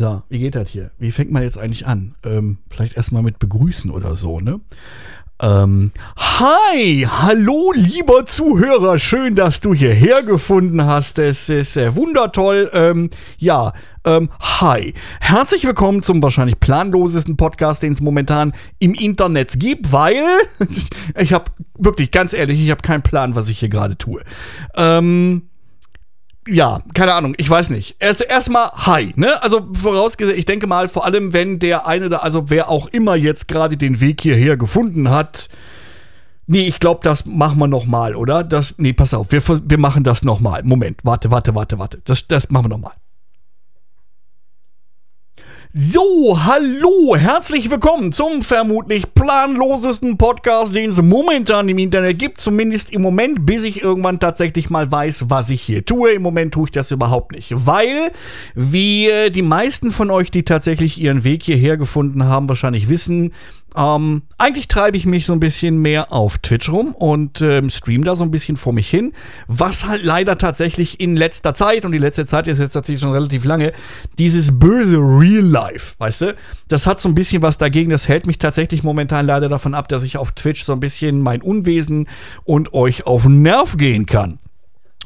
So, wie geht das hier? Wie fängt man jetzt eigentlich an? Ähm, vielleicht erstmal mit begrüßen oder so, ne? Ähm, hi, hallo lieber Zuhörer, schön, dass du hierher gefunden hast. Es ist äh, wundertoll. Ähm, ja, ähm, hi, herzlich willkommen zum wahrscheinlich planlosesten Podcast, den es momentan im Internet gibt, weil ich habe wirklich ganz ehrlich, ich habe keinen Plan, was ich hier gerade tue. Ähm, ja, keine Ahnung, ich weiß nicht. Erst erstmal hi, ne? Also vorausgesetzt, ich denke mal, vor allem wenn der eine da, also wer auch immer jetzt gerade den Weg hierher gefunden hat. Nee, ich glaube, das machen wir noch mal, oder? Das nee, pass auf, wir, wir machen das noch mal. Moment, warte, warte, warte, warte. Das das machen wir noch mal. So, hallo, herzlich willkommen zum vermutlich planlosesten Podcast, den es momentan im Internet gibt. Zumindest im Moment, bis ich irgendwann tatsächlich mal weiß, was ich hier tue. Im Moment tue ich das überhaupt nicht, weil, wie die meisten von euch, die tatsächlich ihren Weg hierher gefunden haben, wahrscheinlich wissen, ähm, eigentlich treibe ich mich so ein bisschen mehr auf Twitch rum und ähm, stream da so ein bisschen vor mich hin, was halt leider tatsächlich in letzter Zeit, und die letzte Zeit ist jetzt tatsächlich schon relativ lange, dieses böse Real Life, weißt du, das hat so ein bisschen was dagegen, das hält mich tatsächlich momentan leider davon ab, dass ich auf Twitch so ein bisschen mein Unwesen und euch auf den Nerv gehen kann.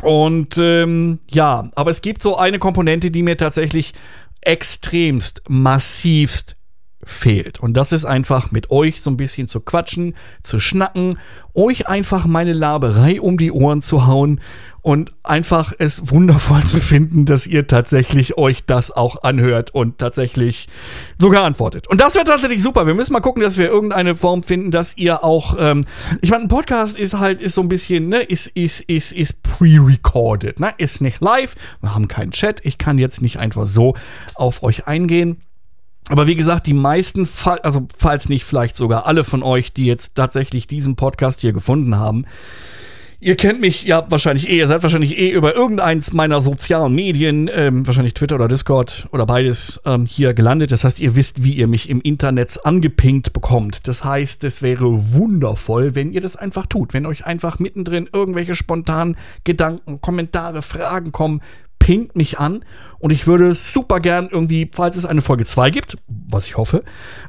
Und ähm, ja, aber es gibt so eine Komponente, die mir tatsächlich extremst, massivst fehlt. Und das ist einfach mit euch so ein bisschen zu quatschen, zu schnacken, euch einfach meine Laberei um die Ohren zu hauen und einfach es wundervoll zu finden, dass ihr tatsächlich euch das auch anhört und tatsächlich sogar antwortet. Und das wäre tatsächlich super. Wir müssen mal gucken, dass wir irgendeine Form finden, dass ihr auch, ähm, ich meine, ein Podcast ist halt, ist so ein bisschen, ne, ist, ist, ist, ist pre-recorded, ne, ist nicht live. Wir haben keinen Chat. Ich kann jetzt nicht einfach so auf euch eingehen. Aber wie gesagt, die meisten, also falls nicht vielleicht sogar alle von euch, die jetzt tatsächlich diesen Podcast hier gefunden haben, ihr kennt mich ja wahrscheinlich eh, ihr seid wahrscheinlich eh über irgendeins meiner sozialen Medien, ähm, wahrscheinlich Twitter oder Discord oder beides, ähm, hier gelandet. Das heißt, ihr wisst, wie ihr mich im Internet angepinkt bekommt. Das heißt, es wäre wundervoll, wenn ihr das einfach tut. Wenn euch einfach mittendrin irgendwelche spontanen Gedanken, Kommentare, Fragen kommen, pingt mich an und ich würde super gern irgendwie, falls es eine Folge 2 gibt, was ich hoffe,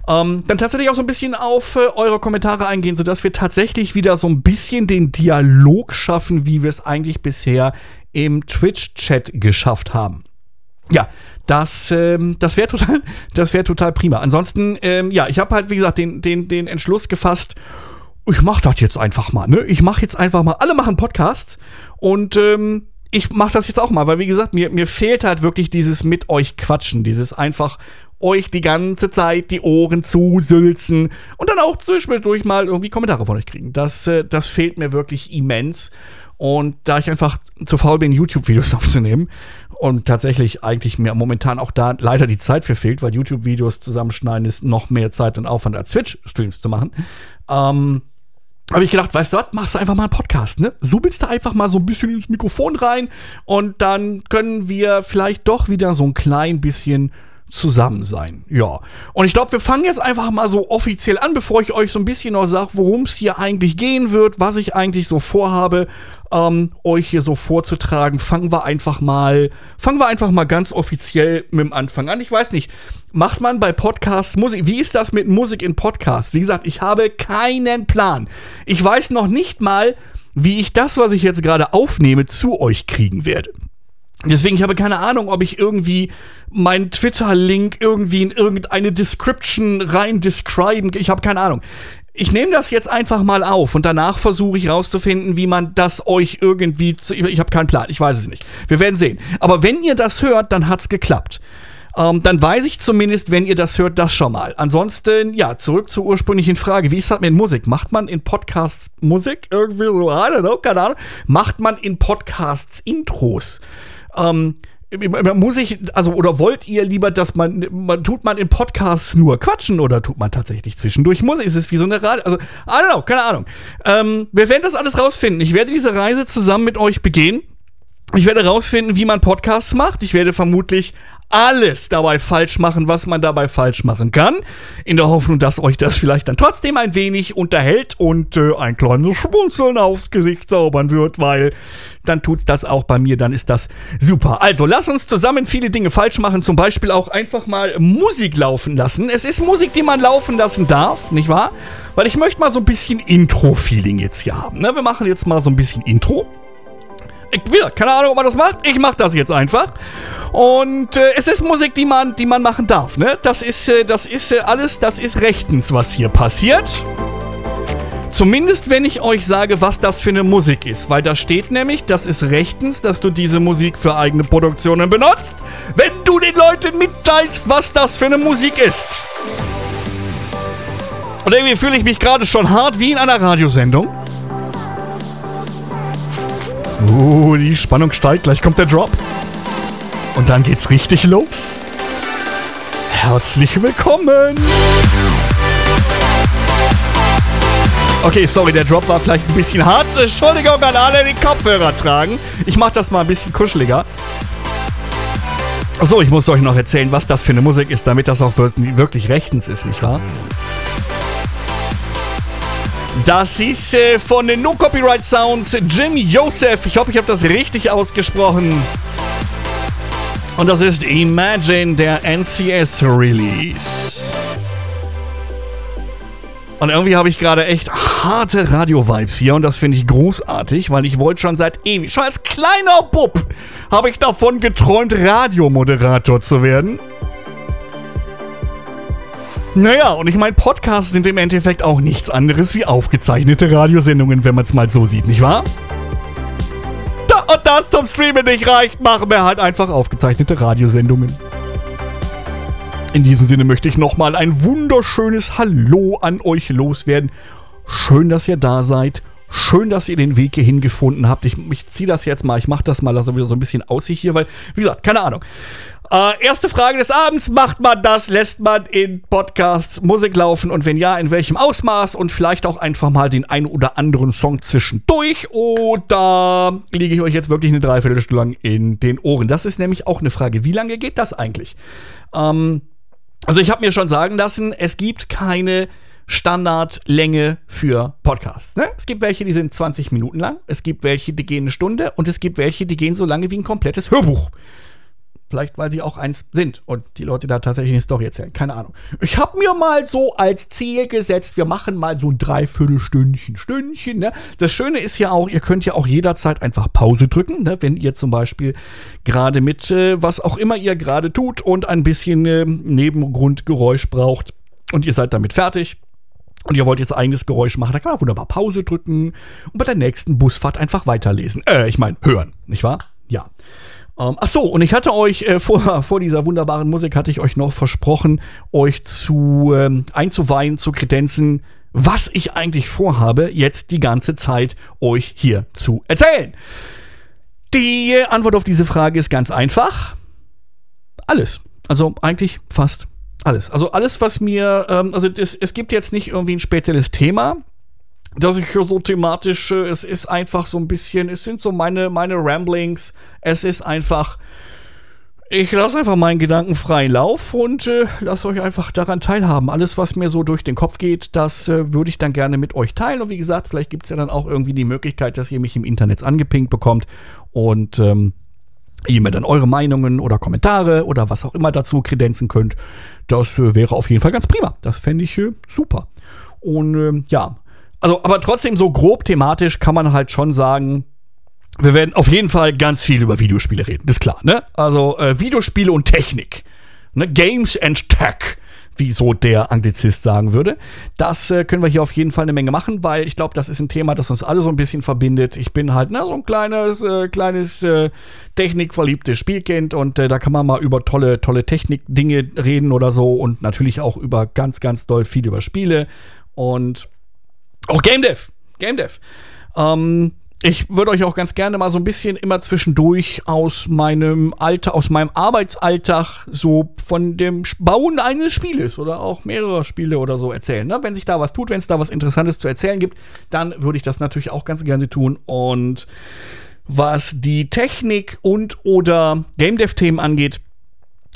ähm, dann tatsächlich auch so ein bisschen auf äh, eure Kommentare eingehen, sodass wir tatsächlich wieder so ein bisschen den Dialog schaffen, wie wir es eigentlich bisher im Twitch-Chat geschafft haben. Ja, das, ähm, das wäre total, das total prima. Ansonsten, ähm, ja, ich habe halt, wie gesagt, den, den, den Entschluss gefasst, ich mach das jetzt einfach mal, ne? Ich mach jetzt einfach mal, alle machen Podcasts und ähm, ich mache das jetzt auch mal, weil wie gesagt, mir, mir fehlt halt wirklich dieses mit euch quatschen, dieses einfach euch die ganze Zeit die Ohren zusülzen und dann auch zwischendurch mal irgendwie Kommentare von euch kriegen. Das, äh, das fehlt mir wirklich immens. Und da ich einfach zu faul bin, YouTube-Videos aufzunehmen und tatsächlich eigentlich mir momentan auch da leider die Zeit für fehlt, weil YouTube-Videos zusammenschneiden ist noch mehr Zeit und Aufwand als Twitch-Streams zu machen, ähm, habe ich gedacht, weißt du was, machst du einfach mal einen Podcast, ne? Subelst du einfach mal so ein bisschen ins Mikrofon rein und dann können wir vielleicht doch wieder so ein klein bisschen zusammen sein. Ja. Und ich glaube, wir fangen jetzt einfach mal so offiziell an, bevor ich euch so ein bisschen noch sage, worum es hier eigentlich gehen wird, was ich eigentlich so vorhabe, ähm, euch hier so vorzutragen. Fangen wir einfach mal, fangen wir einfach mal ganz offiziell mit dem Anfang an. Ich weiß nicht, macht man bei Podcasts Musik? Wie ist das mit Musik in Podcasts? Wie gesagt, ich habe keinen Plan. Ich weiß noch nicht mal, wie ich das, was ich jetzt gerade aufnehme, zu euch kriegen werde. Deswegen, ich habe keine Ahnung, ob ich irgendwie meinen Twitter-Link irgendwie in irgendeine Description rein describen. Ich habe keine Ahnung. Ich nehme das jetzt einfach mal auf und danach versuche ich rauszufinden, wie man das euch irgendwie. Zu, ich habe keinen Plan, ich weiß es nicht. Wir werden sehen. Aber wenn ihr das hört, dann hat's geklappt. Ähm, dann weiß ich zumindest, wenn ihr das hört, das schon mal. Ansonsten, ja, zurück zur ursprünglichen Frage. Wie ist das mit Musik? Macht man in Podcasts Musik? Irgendwie so, I don't know, keine Ahnung. Macht man in Podcasts Intros? Ähm, muss ich, also, oder wollt ihr lieber, dass man, man, tut man in Podcasts nur quatschen oder tut man tatsächlich zwischendurch Musik? Ist es wie so eine Radio, also, I don't know, keine Ahnung. Ähm, wir werden das alles rausfinden. Ich werde diese Reise zusammen mit euch begehen. Ich werde rausfinden, wie man Podcasts macht. Ich werde vermutlich alles dabei falsch machen, was man dabei falsch machen kann. In der Hoffnung, dass euch das vielleicht dann trotzdem ein wenig unterhält und äh, ein kleines Schmunzeln aufs Gesicht zaubern wird, weil dann tut's das auch bei mir, dann ist das super. Also, lass uns zusammen viele Dinge falsch machen, zum Beispiel auch einfach mal Musik laufen lassen. Es ist Musik, die man laufen lassen darf, nicht wahr? Weil ich möchte mal so ein bisschen Intro-Feeling jetzt hier haben. Ne? Wir machen jetzt mal so ein bisschen Intro. Ich will, keine Ahnung, ob man das macht. Ich mache das jetzt einfach. Und äh, es ist Musik, die man, die man machen darf. Ne? Das ist, äh, das ist äh, alles, das ist rechtens, was hier passiert. Zumindest wenn ich euch sage, was das für eine Musik ist. Weil da steht nämlich, das ist rechtens, dass du diese Musik für eigene Produktionen benutzt. Wenn du den Leuten mitteilst, was das für eine Musik ist. Und irgendwie fühle ich mich gerade schon hart wie in einer Radiosendung. Uh, die Spannung steigt, gleich kommt der Drop. Und dann geht's richtig los. Herzlich willkommen! Okay, sorry, der Drop war vielleicht ein bisschen hart. Entschuldigung an alle, die Kopfhörer tragen. Ich mach das mal ein bisschen kuscheliger. Achso, ich muss euch noch erzählen, was das für eine Musik ist, damit das auch wirklich rechtens ist, nicht wahr? Das ist äh, von den No Copyright Sounds Jim Joseph. Ich hoffe, ich habe das richtig ausgesprochen. Und das ist Imagine, der NCS Release. Und irgendwie habe ich gerade echt harte Radio-Vibes hier und das finde ich großartig, weil ich wollte schon seit ewig, schon als kleiner Bub, habe ich davon geträumt, Radiomoderator zu werden. Naja, und ich meine, Podcasts sind im Endeffekt auch nichts anderes wie aufgezeichnete Radiosendungen, wenn man es mal so sieht, nicht wahr? Da und das zum Streamen nicht reicht, machen wir halt einfach aufgezeichnete Radiosendungen. In diesem Sinne möchte ich nochmal ein wunderschönes Hallo an euch loswerden. Schön, dass ihr da seid. Schön, dass ihr den Weg hierhin gefunden habt. Ich, ich ziehe das jetzt mal, ich mache das mal, dass er wieder so ein bisschen aussieht hier, weil, wie gesagt, keine Ahnung. Äh, erste Frage des Abends: Macht man das? Lässt man in Podcasts Musik laufen? Und wenn ja, in welchem Ausmaß? Und vielleicht auch einfach mal den einen oder anderen Song zwischendurch? Oder liege ich euch jetzt wirklich eine Dreiviertelstunde lang in den Ohren? Das ist nämlich auch eine Frage. Wie lange geht das eigentlich? Ähm, also, ich habe mir schon sagen lassen, es gibt keine Standardlänge für Podcasts. Ne? Es gibt welche, die sind 20 Minuten lang, es gibt welche, die gehen eine Stunde und es gibt welche, die gehen so lange wie ein komplettes Hörbuch. Vielleicht, weil sie auch eins sind und die Leute da tatsächlich eine Story erzählen. Keine Ahnung. Ich habe mir mal so als Ziel gesetzt, wir machen mal so ein Dreiviertelstündchen, Stündchen. Ne? Das Schöne ist ja auch, ihr könnt ja auch jederzeit einfach Pause drücken, ne? wenn ihr zum Beispiel gerade mit äh, was auch immer ihr gerade tut und ein bisschen äh, Nebengrundgeräusch braucht und ihr seid damit fertig. Und ihr wollt jetzt eigenes Geräusch machen, dann kann man wunderbar Pause drücken und bei der nächsten Busfahrt einfach weiterlesen. Äh, ich meine, hören, nicht wahr? Ja. Ähm, ach so, und ich hatte euch äh, vor, vor dieser wunderbaren Musik hatte ich euch noch versprochen, euch zu ähm, einzuweihen, zu kredenzen, was ich eigentlich vorhabe, jetzt die ganze Zeit euch hier zu erzählen. Die Antwort auf diese Frage ist ganz einfach. Alles. Also eigentlich fast alles. Also alles, was mir, ähm, also das, es gibt jetzt nicht irgendwie ein spezielles Thema, dass ich so thematisch, äh, es ist einfach so ein bisschen, es sind so meine, meine Ramblings, es ist einfach, ich lasse einfach meinen Gedanken freien Lauf und äh, lasse euch einfach daran teilhaben. Alles, was mir so durch den Kopf geht, das äh, würde ich dann gerne mit euch teilen. Und wie gesagt, vielleicht gibt es ja dann auch irgendwie die Möglichkeit, dass ihr mich im Internet angepinkt bekommt und ähm, ihr mir dann eure Meinungen oder Kommentare oder was auch immer dazu kredenzen könnt. Das äh, wäre auf jeden Fall ganz prima. Das fände ich äh, super. Und ähm, ja, also, aber trotzdem so grob thematisch kann man halt schon sagen, wir werden auf jeden Fall ganz viel über Videospiele reden, das ist klar, ne? Also äh, Videospiele und Technik, ne? Games and Tech, wie so der Anglizist sagen würde. Das äh, können wir hier auf jeden Fall eine Menge machen, weil ich glaube, das ist ein Thema, das uns alle so ein bisschen verbindet. Ich bin halt ne, so ein kleines, äh, kleines äh, technikverliebtes Spielkind und äh, da kann man mal über tolle, tolle Technik-Dinge reden oder so und natürlich auch über ganz, ganz doll viel über Spiele und auch Game Dev. Game Dev. Ähm, ich würde euch auch ganz gerne mal so ein bisschen immer zwischendurch aus meinem Alter, aus meinem Arbeitsalltag so von dem Bauen eines Spieles oder auch mehrerer Spiele oder so erzählen. Ne? Wenn sich da was tut, wenn es da was Interessantes zu erzählen gibt, dann würde ich das natürlich auch ganz gerne tun. Und was die Technik und oder Game Dev Themen angeht,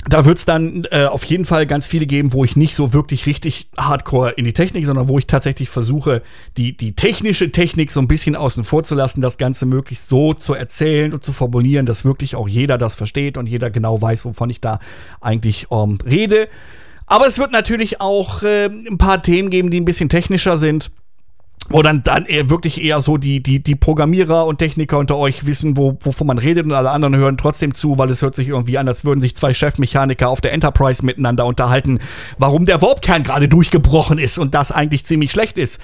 da wird es dann äh, auf jeden Fall ganz viele geben, wo ich nicht so wirklich richtig hardcore in die Technik, sondern wo ich tatsächlich versuche, die, die technische Technik so ein bisschen außen vor zu lassen, das Ganze möglichst so zu erzählen und zu formulieren, dass wirklich auch jeder das versteht und jeder genau weiß, wovon ich da eigentlich ähm, rede. Aber es wird natürlich auch äh, ein paar Themen geben, die ein bisschen technischer sind wo dann, dann eher wirklich eher so die, die, die Programmierer und Techniker unter euch wissen, wo, wovon man redet und alle anderen hören trotzdem zu, weil es hört sich irgendwie an, als würden sich zwei Chefmechaniker auf der Enterprise miteinander unterhalten, warum der Warpkern gerade durchgebrochen ist und das eigentlich ziemlich schlecht ist.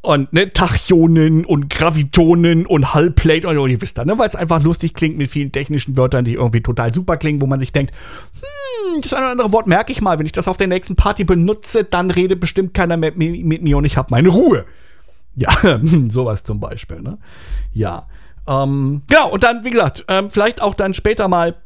Und ne, Tachyonen und Gravitonen und Hullplate und, und ihr wisst da, ne, weil es einfach lustig klingt mit vielen technischen Wörtern, die irgendwie total super klingen, wo man sich denkt, hm, das eine oder andere Wort merke ich mal, wenn ich das auf der nächsten Party benutze, dann redet bestimmt keiner mehr mit, mit mir und ich habe meine Ruhe. Ja, sowas zum Beispiel, ne? Ja. Ähm, genau, und dann, wie gesagt, ähm, vielleicht auch dann später mal,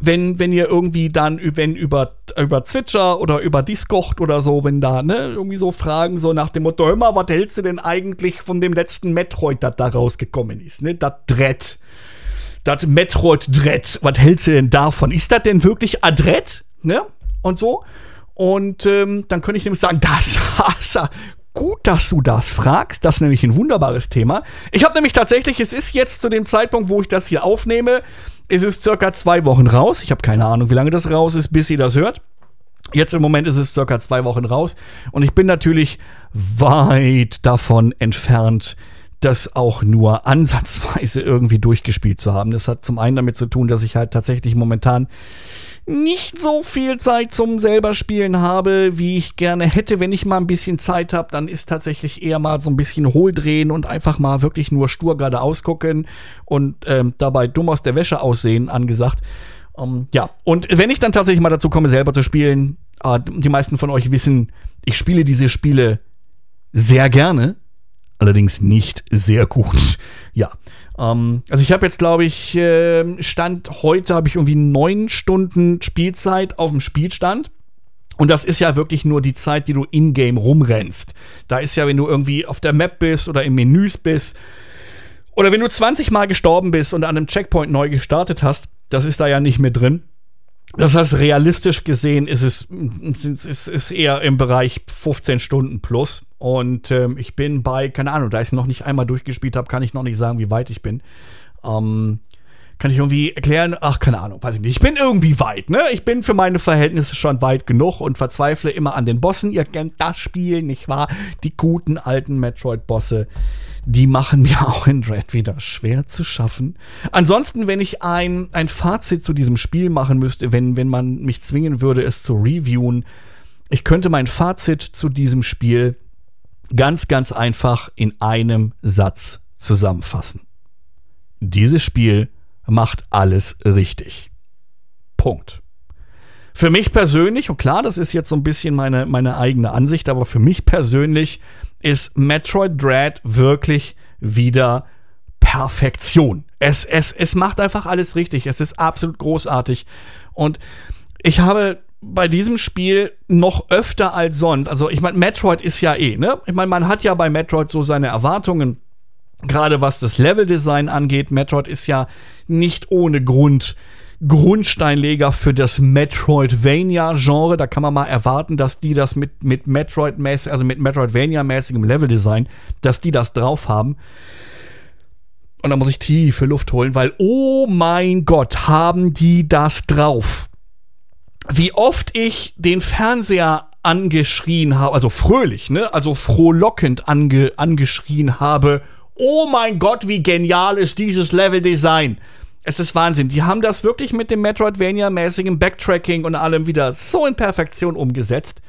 wenn, wenn ihr irgendwie dann, wenn über, über Twitcher oder über Discord oder so, wenn da, ne, irgendwie so Fragen so nach dem Motto, hör mal, was hältst du denn eigentlich von dem letzten Metroid, das da rausgekommen ist, ne? Das Dread. Das Metroid Dread. Was hältst du denn davon? Ist das denn wirklich Adrett? Ne? Und so. Und ähm, dann könnte ich nämlich sagen, das du gut, dass du das fragst. Das ist nämlich ein wunderbares Thema. Ich habe nämlich tatsächlich, es ist jetzt zu dem Zeitpunkt, wo ich das hier aufnehme, es ist circa zwei Wochen raus. Ich habe keine Ahnung, wie lange das raus ist, bis ihr das hört. Jetzt im Moment ist es circa zwei Wochen raus. Und ich bin natürlich weit davon entfernt, das auch nur ansatzweise irgendwie durchgespielt zu haben. Das hat zum einen damit zu tun, dass ich halt tatsächlich momentan nicht so viel Zeit zum selber spielen habe, wie ich gerne hätte. Wenn ich mal ein bisschen Zeit habe, dann ist tatsächlich eher mal so ein bisschen Hohldrehen und einfach mal wirklich nur stur geradeaus gucken und ähm, dabei dumm aus der Wäsche aussehen angesagt. Um, ähm, ja, und wenn ich dann tatsächlich mal dazu komme, selber zu spielen, äh, die meisten von euch wissen, ich spiele diese Spiele sehr gerne, allerdings nicht sehr gut. Ja, ähm, also ich habe jetzt, glaube ich, äh, Stand heute habe ich irgendwie neun Stunden Spielzeit auf dem Spielstand. Und das ist ja wirklich nur die Zeit, die du in-game rumrennst. Da ist ja, wenn du irgendwie auf der Map bist oder im Menüs bist, oder wenn du 20 Mal gestorben bist und an einem Checkpoint neu gestartet hast, das ist da ja nicht mehr drin. Das heißt, realistisch gesehen ist es ist, ist eher im Bereich 15 Stunden plus. Und ähm, ich bin bei, keine Ahnung, da ich es noch nicht einmal durchgespielt habe, kann ich noch nicht sagen, wie weit ich bin. Ähm, kann ich irgendwie erklären? Ach, keine Ahnung, weiß ich nicht. Ich bin irgendwie weit, ne? Ich bin für meine Verhältnisse schon weit genug und verzweifle immer an den Bossen. Ihr kennt das Spiel, nicht wahr? Die guten alten Metroid-Bosse die machen mir auch in Dread wieder schwer zu schaffen. Ansonsten, wenn ich ein, ein Fazit zu diesem Spiel machen müsste, wenn, wenn man mich zwingen würde, es zu reviewen, ich könnte mein Fazit zu diesem Spiel ganz, ganz einfach in einem Satz zusammenfassen. Dieses Spiel macht alles richtig. Punkt. Für mich persönlich, und klar, das ist jetzt so ein bisschen meine, meine eigene Ansicht, aber für mich persönlich ist Metroid Dread wirklich wieder Perfektion. Es, es, es macht einfach alles richtig. Es ist absolut großartig. Und ich habe bei diesem Spiel noch öfter als sonst, also ich meine, Metroid ist ja eh, ne? Ich meine, man hat ja bei Metroid so seine Erwartungen, gerade was das Leveldesign angeht. Metroid ist ja nicht ohne Grund Grundsteinleger für das Metroidvania-Genre. Da kann man mal erwarten, dass die das mit, mit Metroid-mäßig, also mit Metroidvania-mäßigem Leveldesign, dass die das drauf haben. Und da muss ich tiefe Luft holen, weil, oh mein Gott, haben die das drauf. Wie oft ich den Fernseher angeschrien habe, also fröhlich, ne, also frohlockend ange, angeschrien habe, oh mein Gott, wie genial ist dieses Leveldesign. Es ist Wahnsinn. Die haben das wirklich mit dem Metroidvania-mäßigen Backtracking und allem wieder so in Perfektion umgesetzt.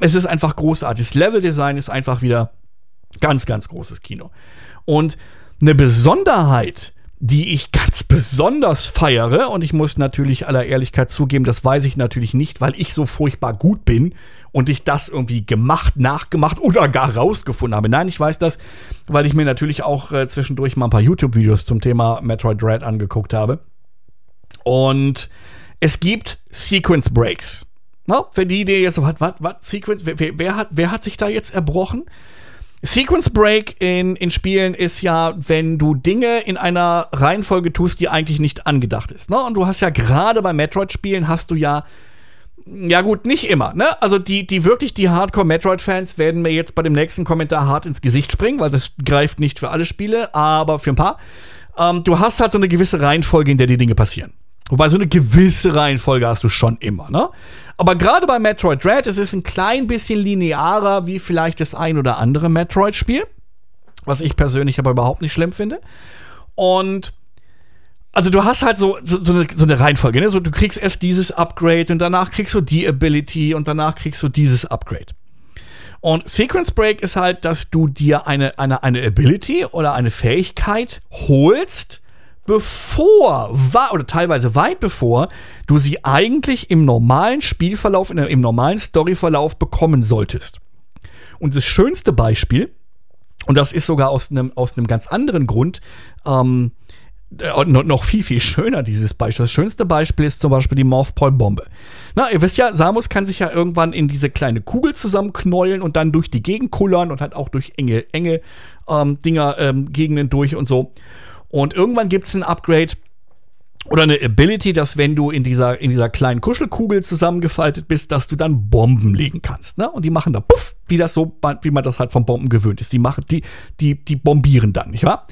Es ist einfach großartig. Das Leveldesign ist einfach wieder ganz, ganz großes Kino. Und eine Besonderheit, die ich ganz besonders feiere, und ich muss natürlich aller Ehrlichkeit zugeben, das weiß ich natürlich nicht, weil ich so furchtbar gut bin und ich das irgendwie gemacht, nachgemacht oder gar rausgefunden habe. Nein, ich weiß das, weil ich mir natürlich auch äh, zwischendurch mal ein paar YouTube-Videos zum Thema Metroid Dread angeguckt habe. Und es gibt Sequence Breaks. Na, für die, die jetzt so, was, was, was, Sequence, wer, wer, hat, wer hat sich da jetzt erbrochen? Sequence Break in, in Spielen ist ja, wenn du Dinge in einer Reihenfolge tust, die eigentlich nicht angedacht ist. Ne? Und du hast ja gerade bei Metroid-Spielen hast du ja ja gut, nicht immer, ne? Also die, die wirklich, die Hardcore-Metroid-Fans werden mir jetzt bei dem nächsten Kommentar hart ins Gesicht springen, weil das greift nicht für alle Spiele, aber für ein paar. Ähm, du hast halt so eine gewisse Reihenfolge, in der die Dinge passieren. Wobei so eine gewisse Reihenfolge hast du schon immer, ne? Aber gerade bei Metroid Dread, es ist ein klein bisschen linearer wie vielleicht das ein oder andere Metroid-Spiel. Was ich persönlich aber überhaupt nicht schlimm finde. Und also du hast halt so, so, so, eine, so eine Reihenfolge, ne? So, du kriegst erst dieses Upgrade und danach kriegst du die Ability und danach kriegst du dieses Upgrade. Und Sequence Break ist halt, dass du dir eine, eine, eine Ability oder eine Fähigkeit holst, bevor, oder teilweise weit bevor, du sie eigentlich im normalen Spielverlauf, im normalen Storyverlauf bekommen solltest. Und das schönste Beispiel, und das ist sogar aus einem, aus einem ganz anderen Grund, ähm, äh, noch viel, viel schöner, dieses Beispiel. Das schönste Beispiel ist zum Beispiel die Morphpol-Bombe. Na, ihr wisst ja, Samus kann sich ja irgendwann in diese kleine Kugel zusammenknäulen und dann durch die Gegend kullern und halt auch durch enge, enge ähm, Dinger, ähm, Gegenden durch und so. Und irgendwann gibt es ein Upgrade oder eine Ability, dass wenn du in dieser, in dieser kleinen Kuschelkugel zusammengefaltet bist, dass du dann Bomben legen kannst. Ne? Und die machen da puff, wie das so, wie man das halt von Bomben gewöhnt ist. Die machen, die, die, die bombieren dann, nicht wahr?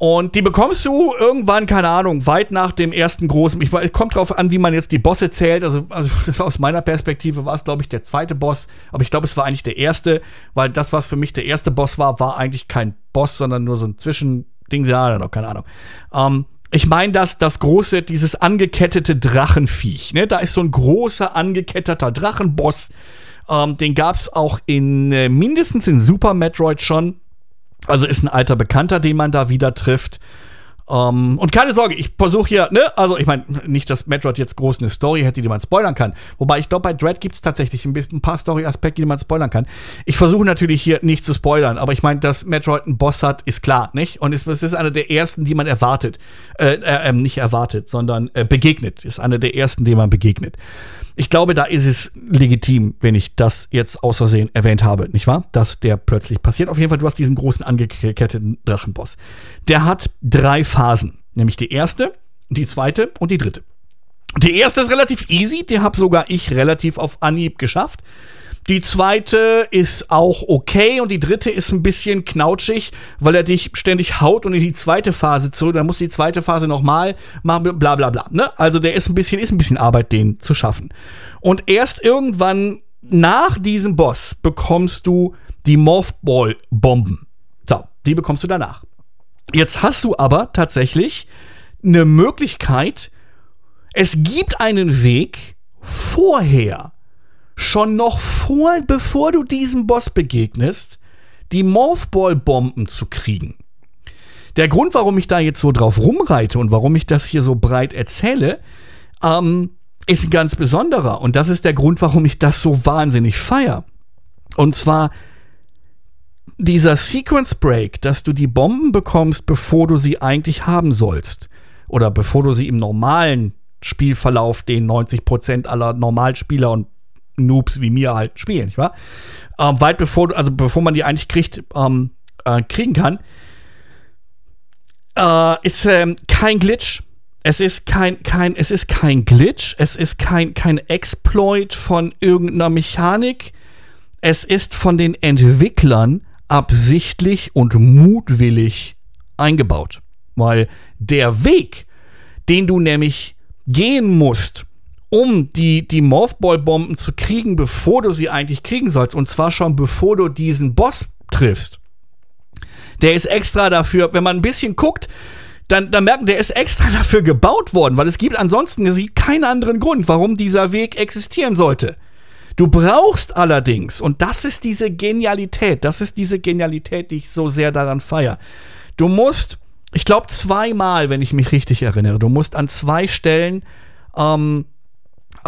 Und die bekommst du irgendwann, keine Ahnung, weit nach dem ersten großen. Ich, kommt drauf an, wie man jetzt die Bosse zählt. Also, also aus meiner Perspektive war es, glaube ich, der zweite Boss. Aber ich glaube, es war eigentlich der erste, weil das, was für mich der erste Boss war, war eigentlich kein Boss, sondern nur so ein Zwischending. Ja, noch keine Ahnung. Ähm, ich meine, dass das große, dieses angekettete Drachenviech, ne? Da ist so ein großer angeketteter Drachenboss. Ähm, den gab es auch in äh, mindestens in Super Metroid schon. Also ist ein alter Bekannter, den man da wieder trifft. Um, ähm, und keine Sorge, ich versuche hier, ne, also ich meine, nicht, dass Metroid jetzt groß eine Story hätte, die man spoilern kann. Wobei ich glaube, bei Dread gibt es tatsächlich ein, bisschen, ein paar Story-Aspekte, die man spoilern kann. Ich versuche natürlich hier nicht zu spoilern, aber ich meine, dass Metroid einen Boss hat, ist klar, nicht? Und es, es ist einer der ersten, die man erwartet. Äh, äh, nicht erwartet, sondern äh, begegnet. Ist einer der ersten, die man begegnet. Ich glaube, da ist es legitim, wenn ich das jetzt außersehen erwähnt habe, nicht wahr? Dass der plötzlich passiert. Auf jeden Fall, du hast diesen großen angeketteten Drachenboss. Der hat drei Phasen. Nämlich die erste, die zweite und die dritte. Die erste ist relativ easy, die habe sogar ich relativ auf Anhieb geschafft. Die zweite ist auch okay und die dritte ist ein bisschen knautschig, weil er dich ständig haut und in die zweite Phase zurück. Dann muss die zweite Phase nochmal machen, bla bla bla. Ne? Also der ist ein bisschen, ist ein bisschen Arbeit, den zu schaffen. Und erst irgendwann nach diesem Boss bekommst du die Morphball-Bomben. So, die bekommst du danach. Jetzt hast du aber tatsächlich eine Möglichkeit, es gibt einen Weg vorher schon noch vor, bevor du diesem Boss begegnest, die Morphball-Bomben zu kriegen. Der Grund, warum ich da jetzt so drauf rumreite und warum ich das hier so breit erzähle, ähm, ist ein ganz besonderer. Und das ist der Grund, warum ich das so wahnsinnig feier. Und zwar dieser Sequence Break, dass du die Bomben bekommst, bevor du sie eigentlich haben sollst. Oder bevor du sie im normalen Spielverlauf, den 90% aller Normalspieler und Noobs wie mir halt spielen, nicht wahr? Ähm, weit bevor, also bevor man die eigentlich kriegt, ähm, äh, kriegen kann, äh, ist ähm, kein Glitch. Es ist kein, kein, es ist kein Glitch, es ist kein, kein Exploit von irgendeiner Mechanik. Es ist von den Entwicklern absichtlich und mutwillig eingebaut. Weil der Weg, den du nämlich gehen musst, um die, die Morphball-Bomben zu kriegen, bevor du sie eigentlich kriegen sollst. Und zwar schon bevor du diesen Boss triffst. Der ist extra dafür, wenn man ein bisschen guckt, dann, dann merken, der ist extra dafür gebaut worden, weil es gibt ansonsten keinen anderen Grund, warum dieser Weg existieren sollte. Du brauchst allerdings, und das ist diese Genialität, das ist diese Genialität, die ich so sehr daran feiere. Du musst, ich glaube zweimal, wenn ich mich richtig erinnere, du musst an zwei Stellen ähm,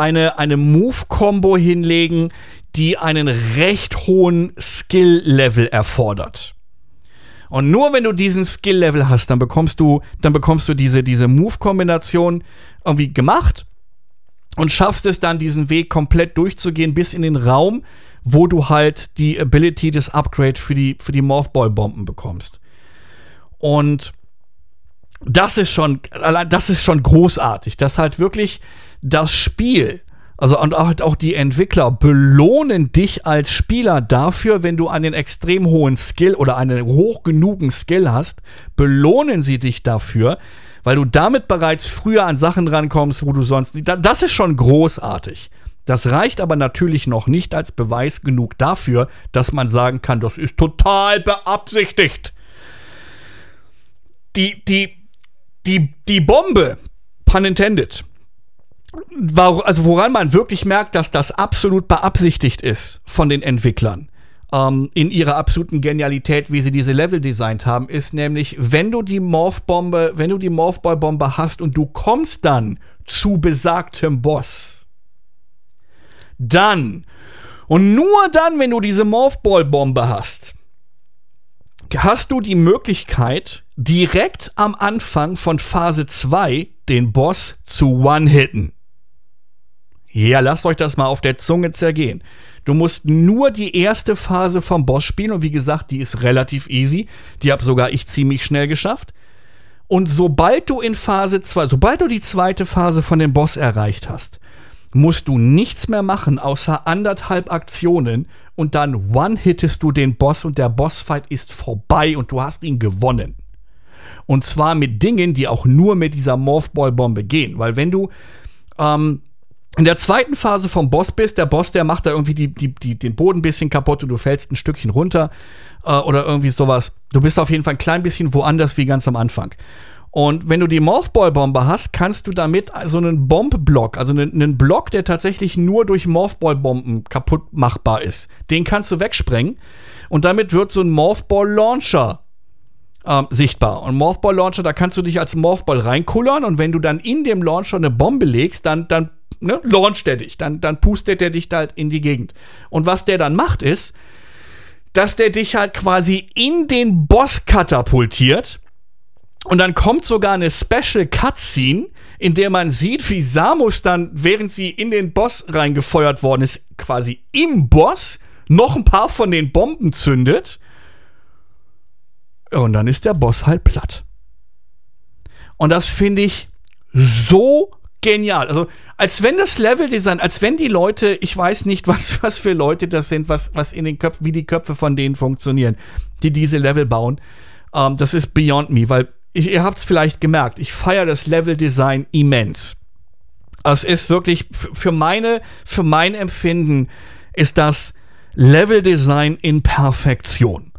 eine, eine Move-Combo hinlegen, die einen recht hohen Skill-Level erfordert. Und nur wenn du diesen Skill-Level hast, dann bekommst du, dann bekommst du diese, diese Move-Kombination irgendwie gemacht. und schaffst es dann, diesen Weg komplett durchzugehen bis in den Raum, wo du halt die Ability des Upgrade für die, für die Morphball-Bomben bekommst. Und das ist schon, das ist schon großartig, dass halt wirklich das Spiel, also und auch, die Entwickler belohnen dich als Spieler dafür, wenn du einen extrem hohen Skill oder einen hoch genugen Skill hast, belohnen sie dich dafür, weil du damit bereits früher an Sachen rankommst, wo du sonst. Das ist schon großartig. Das reicht aber natürlich noch nicht als Beweis genug dafür, dass man sagen kann, das ist total beabsichtigt. Die, die, die, die Bombe, pun intended, also woran man wirklich merkt, dass das absolut beabsichtigt ist von den Entwicklern ähm, in ihrer absoluten Genialität, wie sie diese Level designt haben, ist nämlich, wenn du die Morphbombe, wenn du die Morphball-Bombe hast und du kommst dann zu besagtem Boss, dann und nur dann, wenn du diese Morphball-Bombe hast, hast du die Möglichkeit, direkt am Anfang von Phase 2 den Boss zu one-hitten. Ja, lasst euch das mal auf der Zunge zergehen. Du musst nur die erste Phase vom Boss spielen und wie gesagt, die ist relativ easy. Die habe sogar ich ziemlich schnell geschafft. Und sobald du in Phase 2, sobald du die zweite Phase von dem Boss erreicht hast, musst du nichts mehr machen außer anderthalb Aktionen und dann one-hittest du den Boss und der Bossfight ist vorbei und du hast ihn gewonnen. Und zwar mit Dingen, die auch nur mit dieser Morphball-Bombe gehen. Weil wenn du ähm, in der zweiten Phase vom Boss bist, der Boss, der macht da irgendwie die, die, die, den Boden ein bisschen kaputt und du fällst ein Stückchen runter äh, oder irgendwie sowas. Du bist auf jeden Fall ein klein bisschen woanders wie ganz am Anfang. Und wenn du die Morphball-Bombe hast, kannst du damit so einen Bombblock, also einen, einen Block, der tatsächlich nur durch Morphball-Bomben kaputt machbar ist, den kannst du wegsprengen. Und damit wird so ein Morphball-Launcher ähm, sichtbar. Und Morphball Launcher, da kannst du dich als Morphball reinkullern und wenn du dann in dem Launcher eine Bombe legst, dann, dann ne, launcht er dich, dann, dann pustet er dich da halt in die Gegend. Und was der dann macht, ist, dass der dich halt quasi in den Boss katapultiert. Und dann kommt sogar eine Special Cutscene, in der man sieht, wie Samus dann, während sie in den Boss reingefeuert worden ist, quasi im Boss noch ein paar von den Bomben zündet. Und dann ist der Boss halt platt. Und das finde ich so genial. Also, als wenn das Leveldesign, als wenn die Leute, ich weiß nicht, was, was für Leute das sind, was, was in den Köpfen, wie die Köpfe von denen funktionieren, die diese Level bauen. Ähm, das ist beyond me, weil ich, ihr habt es vielleicht gemerkt, ich feiere das Leveldesign immens. Es ist wirklich, für meine, für mein Empfinden ist das Leveldesign in Perfektion.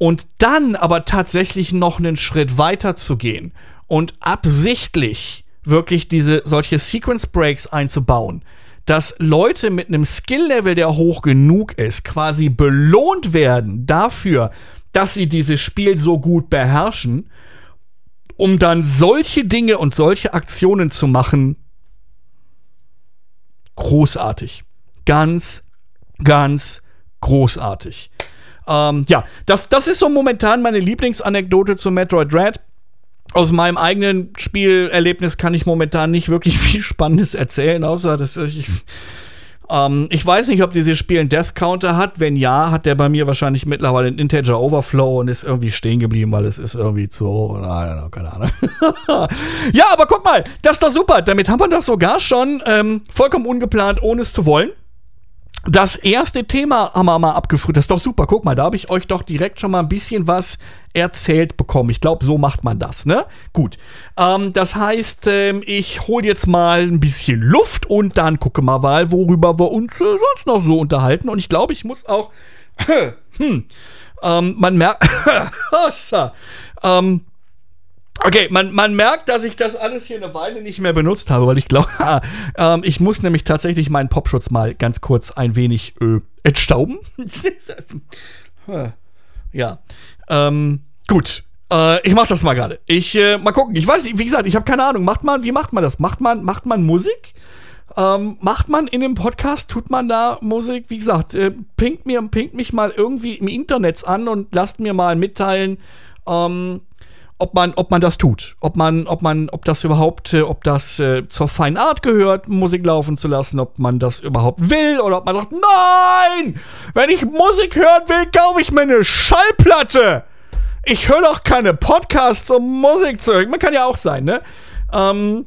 Und dann aber tatsächlich noch einen Schritt weiter zu gehen und absichtlich wirklich diese solche Sequence Breaks einzubauen, dass Leute mit einem Skill-Level, der hoch genug ist, quasi belohnt werden dafür, dass sie dieses Spiel so gut beherrschen, um dann solche Dinge und solche Aktionen zu machen. Großartig. Ganz, ganz großartig. Ähm, ja, das, das ist so momentan meine Lieblingsanekdote zu Metroid Dread aus meinem eigenen Spielerlebnis kann ich momentan nicht wirklich viel Spannendes erzählen, außer dass ich. Ähm, ich weiß nicht, ob dieses Spiel einen Death Counter hat. Wenn ja, hat der bei mir wahrscheinlich mittlerweile einen Integer Overflow und ist irgendwie stehen geblieben, weil es ist irgendwie so. Know, keine Ahnung. ja, aber guck mal, das ist doch super. Damit haben wir doch sogar schon ähm, vollkommen ungeplant, ohne es zu wollen das erste Thema haben wir mal abgefrüht. Das ist doch super. Guck mal, da habe ich euch doch direkt schon mal ein bisschen was erzählt bekommen. Ich glaube, so macht man das, ne? Gut. Ähm, das heißt, ähm, ich hole jetzt mal ein bisschen Luft und dann gucke mal, worüber wir uns äh, sonst noch so unterhalten. Und ich glaube, ich muss auch. hm, ähm, man merkt. ähm, Okay, man, man merkt, dass ich das alles hier eine Weile nicht mehr benutzt habe, weil ich glaube, ähm, ich muss nämlich tatsächlich meinen Popschutz mal ganz kurz ein wenig äh, entstauben. ja, ähm, gut. Äh, ich mach das mal gerade. Ich äh, mal gucken. Ich weiß wie gesagt, ich habe keine Ahnung. Macht man, wie macht man das? Macht man, macht man Musik? Ähm, macht man in dem Podcast, tut man da Musik? Wie gesagt, äh, pinkt, mir, pinkt mich mal irgendwie im Internet an und lasst mir mal mitteilen, ähm, ob man, ob man das tut. Ob man, ob man, ob das überhaupt, äh, ob das äh, zur feinen Art gehört, Musik laufen zu lassen, ob man das überhaupt will oder ob man sagt, nein! Wenn ich Musik hören will, kaufe ich mir eine Schallplatte. Ich höre doch keine Podcasts, um Musik zu hören. Man kann ja auch sein, ne? Ähm,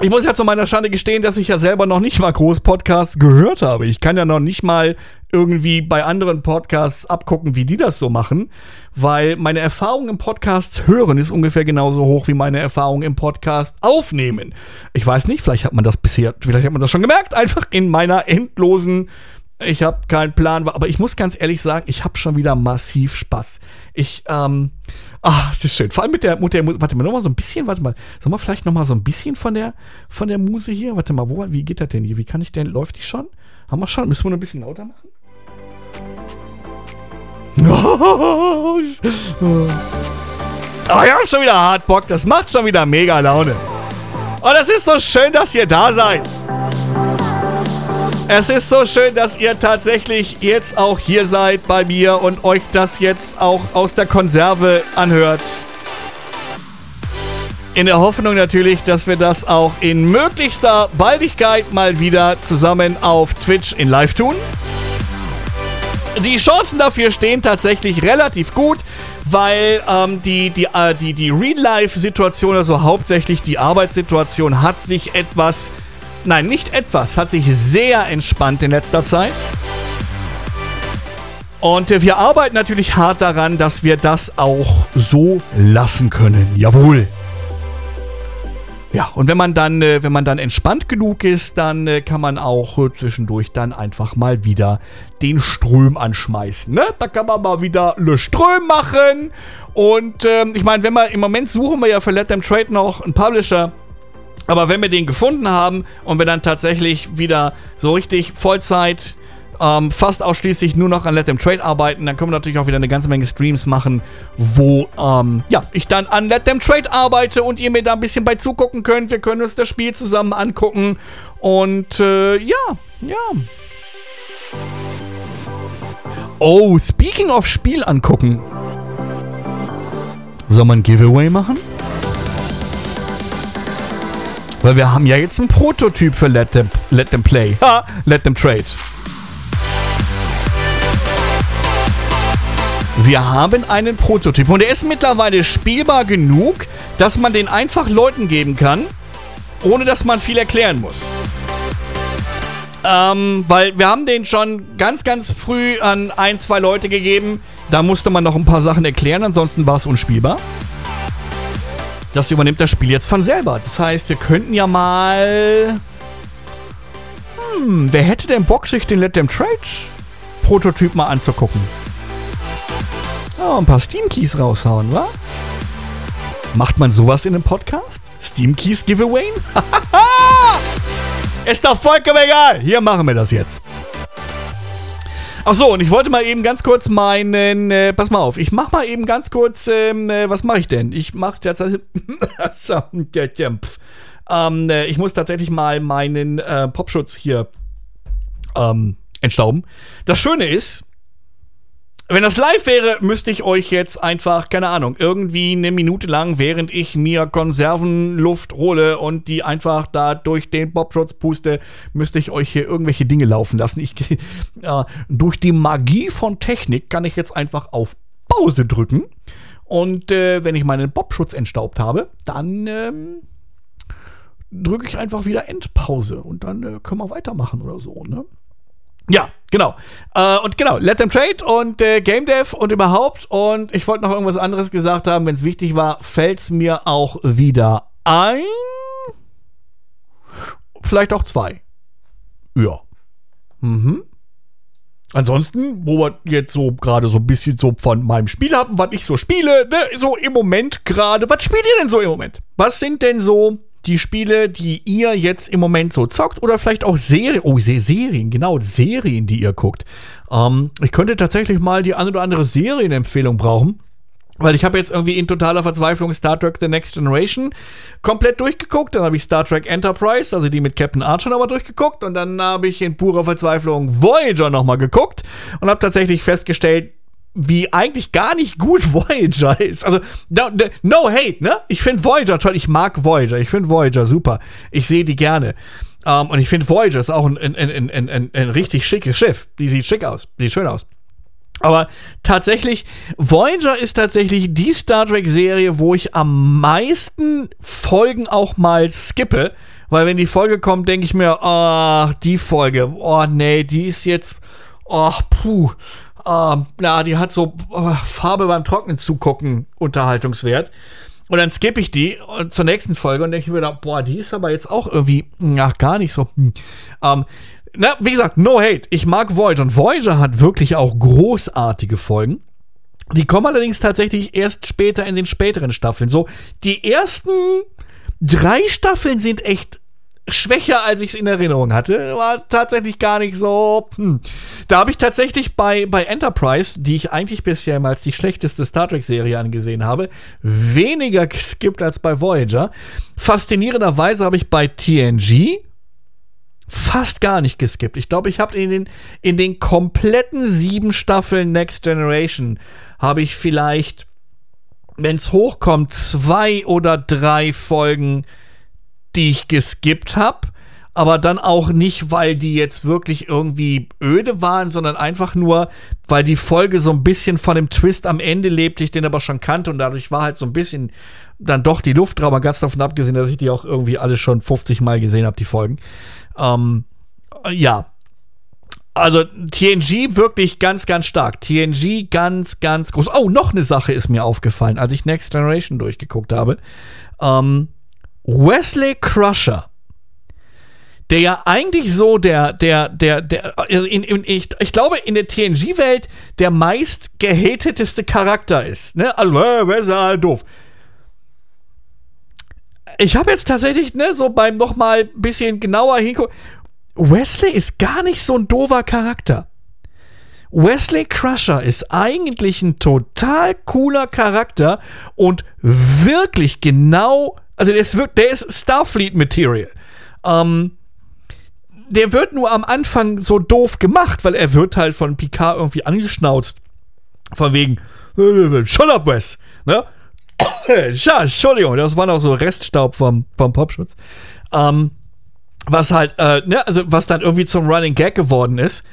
ich muss ja zu meiner Schande gestehen, dass ich ja selber noch nicht mal groß Podcasts gehört habe. Ich kann ja noch nicht mal irgendwie bei anderen Podcasts abgucken, wie die das so machen, weil meine Erfahrung im Podcast hören ist ungefähr genauso hoch wie meine Erfahrung im Podcast aufnehmen. Ich weiß nicht, vielleicht hat man das bisher, vielleicht hat man das schon gemerkt, einfach in meiner endlosen ich habe keinen Plan, aber ich muss ganz ehrlich sagen, ich habe schon wieder massiv Spaß. Ich, ähm, ah, es ist schön. Vor allem mit der, mit der warte mal, nochmal so ein bisschen, warte mal, sollen wir vielleicht nochmal so ein bisschen von der, von der Muse hier? Warte mal, wo, wie geht das denn hier? Wie kann ich denn, läuft die schon? Haben wir schon? Müssen wir noch ein bisschen lauter machen? Oh ja, schon wieder hart Bock. Das macht schon wieder mega Laune. Und es ist so schön, dass ihr da seid. Es ist so schön, dass ihr tatsächlich jetzt auch hier seid bei mir und euch das jetzt auch aus der Konserve anhört. In der Hoffnung natürlich, dass wir das auch in möglichster Baldigkeit mal wieder zusammen auf Twitch in Live tun. Die Chancen dafür stehen tatsächlich relativ gut, weil ähm, die, die, äh, die, die Real-Life-Situation, also hauptsächlich die Arbeitssituation, hat sich etwas, nein, nicht etwas, hat sich sehr entspannt in letzter Zeit. Und äh, wir arbeiten natürlich hart daran, dass wir das auch so lassen können. Jawohl. Ja, und wenn man dann, äh, wenn man dann entspannt genug ist, dann äh, kann man auch zwischendurch dann einfach mal wieder den Ström anschmeißen. Ne? Da kann man mal wieder Le Ström machen. Und ähm, ich meine, wenn wir im Moment suchen wir ja für Let Them Trade noch einen Publisher. Aber wenn wir den gefunden haben und wir dann tatsächlich wieder so richtig Vollzeit ähm, fast ausschließlich nur noch an Let Them Trade arbeiten. Dann können wir natürlich auch wieder eine ganze Menge Streams machen, wo ähm, ja, ich dann an Let Them Trade arbeite und ihr mir da ein bisschen bei zugucken könnt. Wir können uns das Spiel zusammen angucken. Und äh, ja, ja. Oh, speaking of Spiel angucken. Soll man Giveaway machen? Weil wir haben ja jetzt einen Prototyp für Let Them, Let them Play. Ha! Let Them Trade. Wir haben einen Prototyp und der ist mittlerweile spielbar genug, dass man den einfach Leuten geben kann, ohne dass man viel erklären muss. Ähm, weil wir haben den schon ganz, ganz früh an ein, zwei Leute gegeben. Da musste man noch ein paar Sachen erklären, ansonsten war es unspielbar. Das übernimmt das Spiel jetzt von selber. Das heißt, wir könnten ja mal. Hm, wer hätte denn Bock, sich den Let Them Trade Prototyp mal anzugucken? Oh, ein paar Steam-Keys raushauen, wa? Macht man sowas in einem Podcast? Steam-Keys Giveaway? Ist doch vollkommen egal. Hier machen wir das jetzt. Ach so, und ich wollte mal eben ganz kurz meinen, äh, pass mal auf, ich mach mal eben ganz kurz, ähm, äh, was mache ich denn? Ich mache tatsächlich, ähm, äh, ich muss tatsächlich mal meinen äh, Popschutz hier ähm, entstauben. Das Schöne ist, wenn das live wäre, müsste ich euch jetzt einfach, keine Ahnung, irgendwie eine Minute lang, während ich mir Konservenluft hole und die einfach da durch den Bobschutz puste, müsste ich euch hier irgendwelche Dinge laufen lassen. Ich, äh, durch die Magie von Technik kann ich jetzt einfach auf Pause drücken. Und äh, wenn ich meinen Bobschutz entstaubt habe, dann ähm, drücke ich einfach wieder Endpause und dann äh, können wir weitermachen oder so, ne? Ja, genau. Äh, und genau, Let Them Trade und äh, Game Dev und überhaupt. Und ich wollte noch irgendwas anderes gesagt haben. Wenn es wichtig war, fällt es mir auch wieder ein. Vielleicht auch zwei. Ja. Mhm. Ansonsten, wo wir jetzt so gerade so ein bisschen so von meinem Spiel haben, was ich so spiele, ne, so im Moment gerade. Was spielt ihr denn so im Moment? Was sind denn so die Spiele, die ihr jetzt im Moment so zockt oder vielleicht auch Serien, oh, Serien, genau, Serien, die ihr guckt. Ähm, ich könnte tatsächlich mal die eine oder andere Serienempfehlung brauchen. Weil ich habe jetzt irgendwie in totaler Verzweiflung Star Trek The Next Generation komplett durchgeguckt. Dann habe ich Star Trek Enterprise, also die mit Captain Archer nochmal durchgeguckt. Und dann habe ich in purer Verzweiflung Voyager nochmal geguckt. Und habe tatsächlich festgestellt, wie eigentlich gar nicht gut Voyager ist. Also, no, no hate, ne? Ich finde Voyager toll. Ich mag Voyager. Ich finde Voyager super. Ich sehe die gerne. Um, ähm, und ich finde Voyager ist auch ein, ein, ein, ein, ein richtig schickes Schiff. Die sieht schick aus. Die sieht schön aus. Aber tatsächlich, Voyager ist tatsächlich die Star Trek-Serie, wo ich am meisten Folgen auch mal skippe. Weil wenn die Folge kommt, denke ich mir, oh, die Folge, oh nee, die ist jetzt, oh, puh. Uh, na, die hat so uh, Farbe beim Trocknen zugucken, Unterhaltungswert. Und dann skippe ich die zur nächsten Folge und denke mir da, boah, die ist aber jetzt auch irgendwie, ach, gar nicht so. Hm. Um, na, wie gesagt, no hate. Ich mag Voyager und Voyager hat wirklich auch großartige Folgen. Die kommen allerdings tatsächlich erst später in den späteren Staffeln. So, die ersten drei Staffeln sind echt schwächer, als ich es in Erinnerung hatte. War tatsächlich gar nicht so. Hm. Da habe ich tatsächlich bei, bei Enterprise, die ich eigentlich bisher als die schlechteste Star Trek-Serie angesehen habe, weniger geskippt als bei Voyager. Faszinierenderweise habe ich bei TNG fast gar nicht geskippt. Ich glaube, ich habe in den, in den kompletten sieben Staffeln Next Generation habe ich vielleicht, wenn es hochkommt, zwei oder drei Folgen die ich geskippt habe. Aber dann auch nicht, weil die jetzt wirklich irgendwie öde waren, sondern einfach nur, weil die Folge so ein bisschen von dem Twist am Ende lebte, ich den aber schon kannte und dadurch war halt so ein bisschen dann doch die Luft drauf, ganz davon abgesehen, dass ich die auch irgendwie alle schon 50 Mal gesehen habe, die Folgen. Ähm, ja, also TNG wirklich ganz, ganz stark. TNG ganz, ganz groß. Oh, noch eine Sache ist mir aufgefallen, als ich Next Generation durchgeguckt habe. Ähm, Wesley Crusher, der ja eigentlich so der, der, der, der, also in, in, ich, ich glaube, in der TNG-Welt der meist gehateteste Charakter ist. Ne? Also, äh, halt doof. Ich habe jetzt tatsächlich, ne, so beim nochmal ein bisschen genauer hingucken. Wesley ist gar nicht so ein doofer Charakter. Wesley Crusher ist eigentlich ein total cooler Charakter und wirklich genau also der ist, der ist Starfleet-Material. Ähm, der wird nur am Anfang so doof gemacht, weil er wird halt von Picard irgendwie angeschnauzt. Von wegen, shut up, Wes. Ne? ja, Entschuldigung, das war noch so Reststaub vom, vom Popschutz. Ähm, was halt, äh, ne, also was dann irgendwie zum Running Gag geworden ist.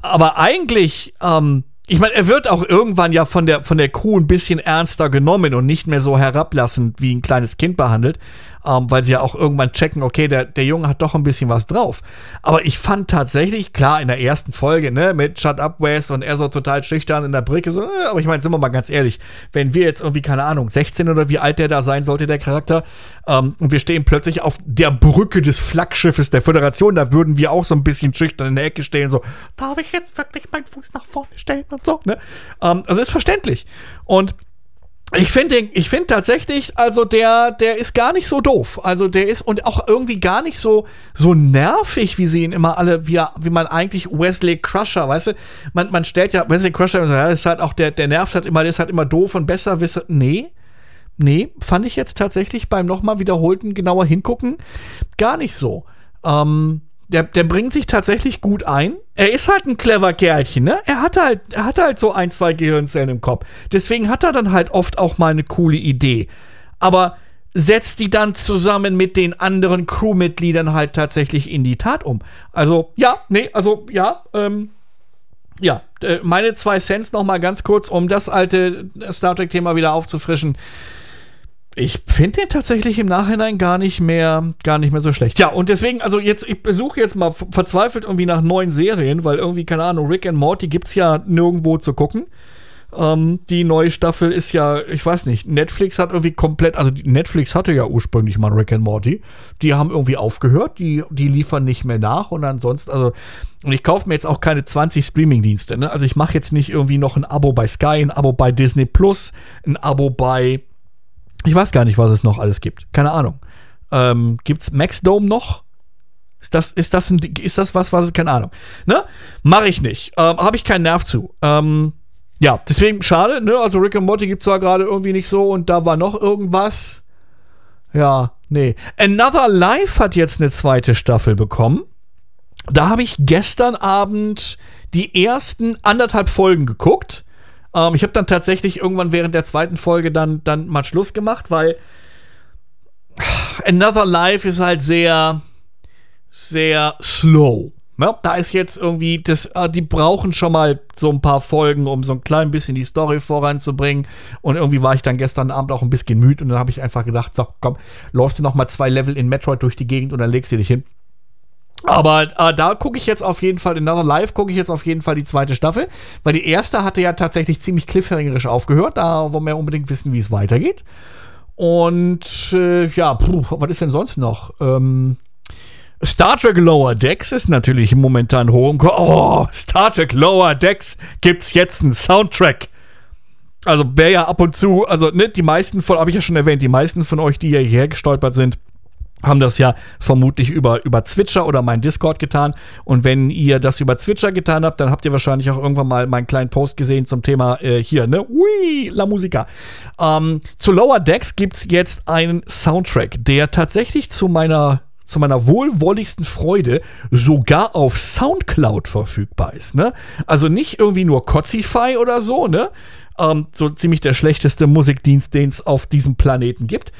Aber eigentlich, ähm, ich meine, er wird auch irgendwann ja von der, von der Crew ein bisschen ernster genommen und nicht mehr so herablassend wie ein kleines Kind behandelt ähm, weil sie ja auch irgendwann checken, okay, der, der Junge hat doch ein bisschen was drauf. Aber ich fand tatsächlich, klar, in der ersten Folge, ne, mit Shut Up Wes und er so total schüchtern in der Brücke, so, äh, aber ich meine, sind wir mal ganz ehrlich, wenn wir jetzt irgendwie, keine Ahnung, 16 oder wie alt der da sein sollte, der Charakter, ähm, und wir stehen plötzlich auf der Brücke des Flaggschiffes der Föderation, da würden wir auch so ein bisschen schüchtern in der Ecke stehen, so, darf ich jetzt wirklich meinen Fuß nach vorne stellen und so, ne? Ähm, also ist verständlich. Und ich finde ich finde tatsächlich, also der, der ist gar nicht so doof. Also der ist und auch irgendwie gar nicht so, so nervig, wie sie ihn immer alle, wie, wie man eigentlich Wesley Crusher, weißt du, man, man stellt ja Wesley Crusher, ist halt auch der, der nervt halt immer, der ist halt immer doof und besser wisse. Nee. Nee, fand ich jetzt tatsächlich beim nochmal wiederholten genauer hingucken gar nicht so. Ähm, der, der bringt sich tatsächlich gut ein. Er ist halt ein clever Kerlchen, ne? Er hat halt, er hat halt so ein, zwei Gehirnzellen im Kopf. Deswegen hat er dann halt oft auch mal eine coole Idee. Aber setzt die dann zusammen mit den anderen Crewmitgliedern halt tatsächlich in die Tat um. Also, ja, nee, also, ja, ähm, ja, äh, meine zwei Cents noch mal ganz kurz, um das alte Star Trek-Thema wieder aufzufrischen ich finde den tatsächlich im Nachhinein gar nicht mehr, gar nicht mehr so schlecht. Ja, und deswegen, also jetzt, ich besuche jetzt mal verzweifelt irgendwie nach neuen Serien, weil irgendwie, keine Ahnung, Rick and Morty gibt's ja nirgendwo zu gucken. Ähm, die neue Staffel ist ja, ich weiß nicht, Netflix hat irgendwie komplett, also Netflix hatte ja ursprünglich mal Rick and Morty. Die haben irgendwie aufgehört, die, die liefern nicht mehr nach und ansonsten, also, und ich kaufe mir jetzt auch keine 20 Streaming-Dienste, ne? Also ich mache jetzt nicht irgendwie noch ein Abo bei Sky, ein Abo bei Disney Plus, ein Abo bei ich weiß gar nicht, was es noch alles gibt. Keine Ahnung. Ähm, gibt's Maxdome noch? Ist das, ist das, ein, ist das was, was keine Ahnung. Ne? Mache ich nicht. Ähm, Habe ich keinen Nerv zu. Ähm, ja, deswegen schade, ne? Also Rick and Morty gibt's zwar gerade irgendwie nicht so und da war noch irgendwas. Ja, nee. Another Life hat jetzt eine zweite Staffel bekommen. Da habe ich gestern Abend die ersten anderthalb Folgen geguckt Ähm, ich habe dann tatsächlich irgendwann während der zweiten Folge dann, dann mal Schluss gemacht, weil Another Life ist halt sehr, sehr slow. Ja, ne? da ist jetzt irgendwie, das, äh, die brauchen schon mal so ein paar Folgen, um so ein klein bisschen die Story voranzubringen. Und irgendwie war ich dann gestern Abend auch ein bisschen müde und dann habe ich einfach gedacht, so, komm, läufst du noch mal zwei Level in Metroid durch die Gegend und dann legst du dich hin. Aber äh, da gucke ich jetzt auf jeden Fall, in Another Life gucke ich jetzt auf jeden Fall die zweite Staffel, weil die erste hatte ja tatsächlich ziemlich cliffhangerisch aufgehört. Da wollen wir unbedingt wissen, wie es weitergeht. Und äh, ja, puh, was ist denn sonst noch? Ähm, Star Trek Lower Decks ist natürlich momentan hoch. Oh, Star Trek Lower Decks gibt's jetzt einen Soundtrack. Also wer ja ab und zu, also ne, die meisten von, habe ich ja schon erwähnt, die meisten von euch, die hierher gestolpert sind, haben das ja vermutlich über, über Zwitscher oder mein Discord getan. Und wenn ihr das über Zwitscher getan habt, dann habt ihr wahrscheinlich auch irgendwann mal meinen kleinen Post gesehen zum Thema äh, hier, ne? Ui, La Musica. Ähm, zu Lower Decks gibt es jetzt einen Soundtrack, der tatsächlich zu meiner zu meiner wohlwolligsten Freude sogar auf Soundcloud verfügbar ist. Ne? Also nicht irgendwie nur Cotzify oder so, ne? Ähm, so ziemlich der schlechteste Musikdienst, den es auf diesem Planeten gibt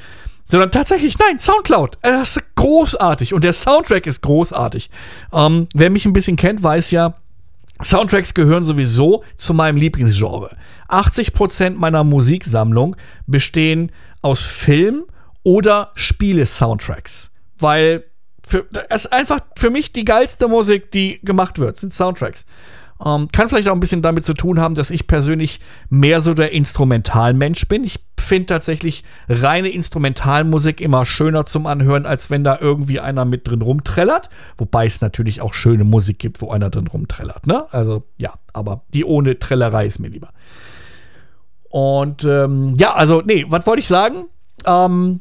sondern tatsächlich, nein, Soundcloud. Das ist großartig und der Soundtrack ist großartig. Ähm, wer mich ein bisschen kennt, weiß ja, Soundtracks gehören sowieso zu meinem Lieblingsgenre. 80% meiner Musiksammlung bestehen aus Film- oder Spiele-Soundtracks. Weil es einfach für mich die geilste Musik, die gemacht wird, sind Soundtracks. Ähm, kann vielleicht auch ein bisschen damit zu tun haben, dass ich persönlich mehr so der Instrumentalmensch bin. Ich finde tatsächlich reine Instrumentalmusik immer schöner zum Anhören, als wenn da irgendwie einer mit drin rumträllert. Wobei es natürlich auch schöne Musik gibt, wo einer drin rumträllert. Ne? Also ja, aber die ohne Trällerei ist mir lieber. Und ähm, ja, also nee, was wollte ich sagen? Ähm,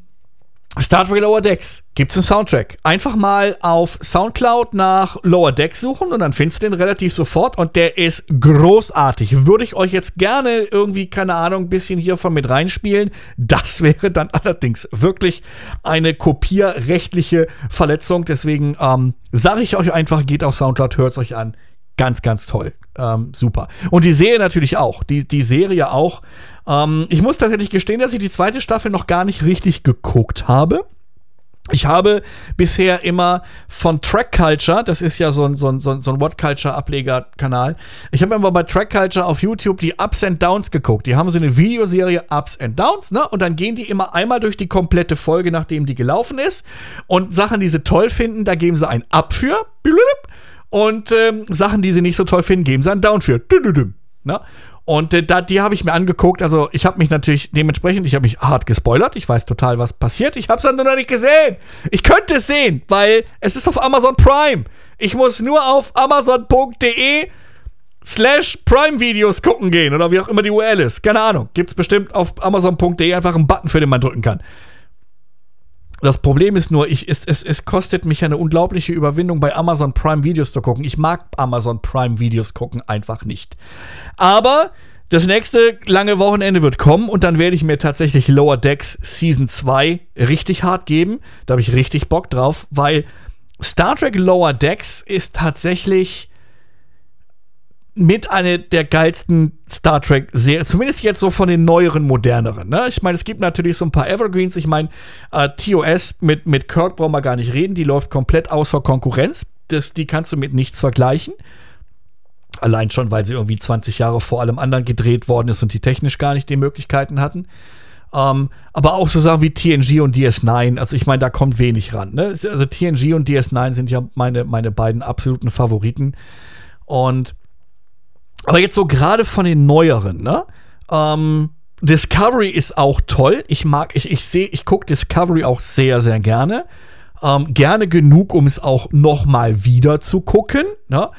Star Trek Lower Decks gibt's einen Soundtrack. Einfach mal auf Soundcloud nach Lower Decks suchen und dann findest du den relativ sofort und der ist großartig. Würde ich euch jetzt gerne irgendwie, keine Ahnung, ein bisschen hiervon mit reinspielen. Das wäre dann allerdings wirklich eine kopierrechtliche Verletzung. Deswegen ähm, sage ich euch einfach, geht auf Soundcloud, hört's euch an. Ganz, ganz toll. Ähm, super. Und die Serie natürlich auch. Die, die Serie auch. Ähm, ich muss tatsächlich gestehen, dass ich die zweite Staffel noch gar nicht richtig geguckt habe. Ich habe bisher immer von Track Culture, das ist ja so ein, so ein, so ein, What Culture Ablegerkanal, ich habe immer bei Track Culture auf YouTube die Ups and Downs geguckt. Die haben so eine Videoserie Ups and Downs, ne? Und dann gehen die immer einmal durch die komplette Folge, nachdem die gelaufen ist. Und Sachen, die sie toll finden, da geben sie ein Up für. Und ähm, Sachen, die sie nicht so toll finden, geben sie einen Down für. Na? Und äh, da, die habe ich mir angeguckt. Also ich habe mich natürlich dementsprechend, ich habe mich hart gespoilert. Ich weiß total, was passiert. Ich habe es dann nur noch nicht gesehen. Ich könnte es sehen, weil es ist auf Amazon Prime. Ich muss nur auf amazon.de slash Prime-Videos gucken gehen oder wie auch immer die URL ist. Keine Ahnung. Gibt es bestimmt auf amazon.de einfach einen Button, für den man drücken kann. Das Problem ist nur, ich, es, es, es kostet mich eine unglaubliche Überwindung, bei Amazon Prime Videos zu gucken. Ich mag Amazon Prime Videos gucken einfach nicht. Aber das nächste lange Wochenende wird kommen und dann werde ich mir tatsächlich Lower Decks Season 2 richtig hart geben. Da habe ich richtig Bock drauf, weil Star Trek Lower Decks ist tatsächlich mit einer der geilsten Star Trek-Serien, zumindest jetzt so von den neueren, moderneren. Ne? Ich meine, es gibt natürlich so ein paar Evergreens. Ich meine, äh, TOS mit, mit Kirk brauchen wir gar nicht reden. Die läuft komplett außer Konkurrenz. Das, die kannst du mit nichts vergleichen. Allein schon, weil sie irgendwie 20 Jahre vor allem anderen gedreht worden ist und die technisch gar nicht die Möglichkeiten hatten. Ähm, aber auch so Sachen wie TNG und DS9, also ich meine, da kommt wenig ran. Ne? Also TNG und DS9 sind ja meine, meine beiden absoluten Favoriten. Und aber jetzt so gerade von den neueren, ne? Ähm, Discovery ist auch toll. Ich mag, ich, ich sehe, ich gucke Discovery auch sehr, sehr gerne. Ähm, gerne genug, um es auch noch mal wieder zu gucken. Ne?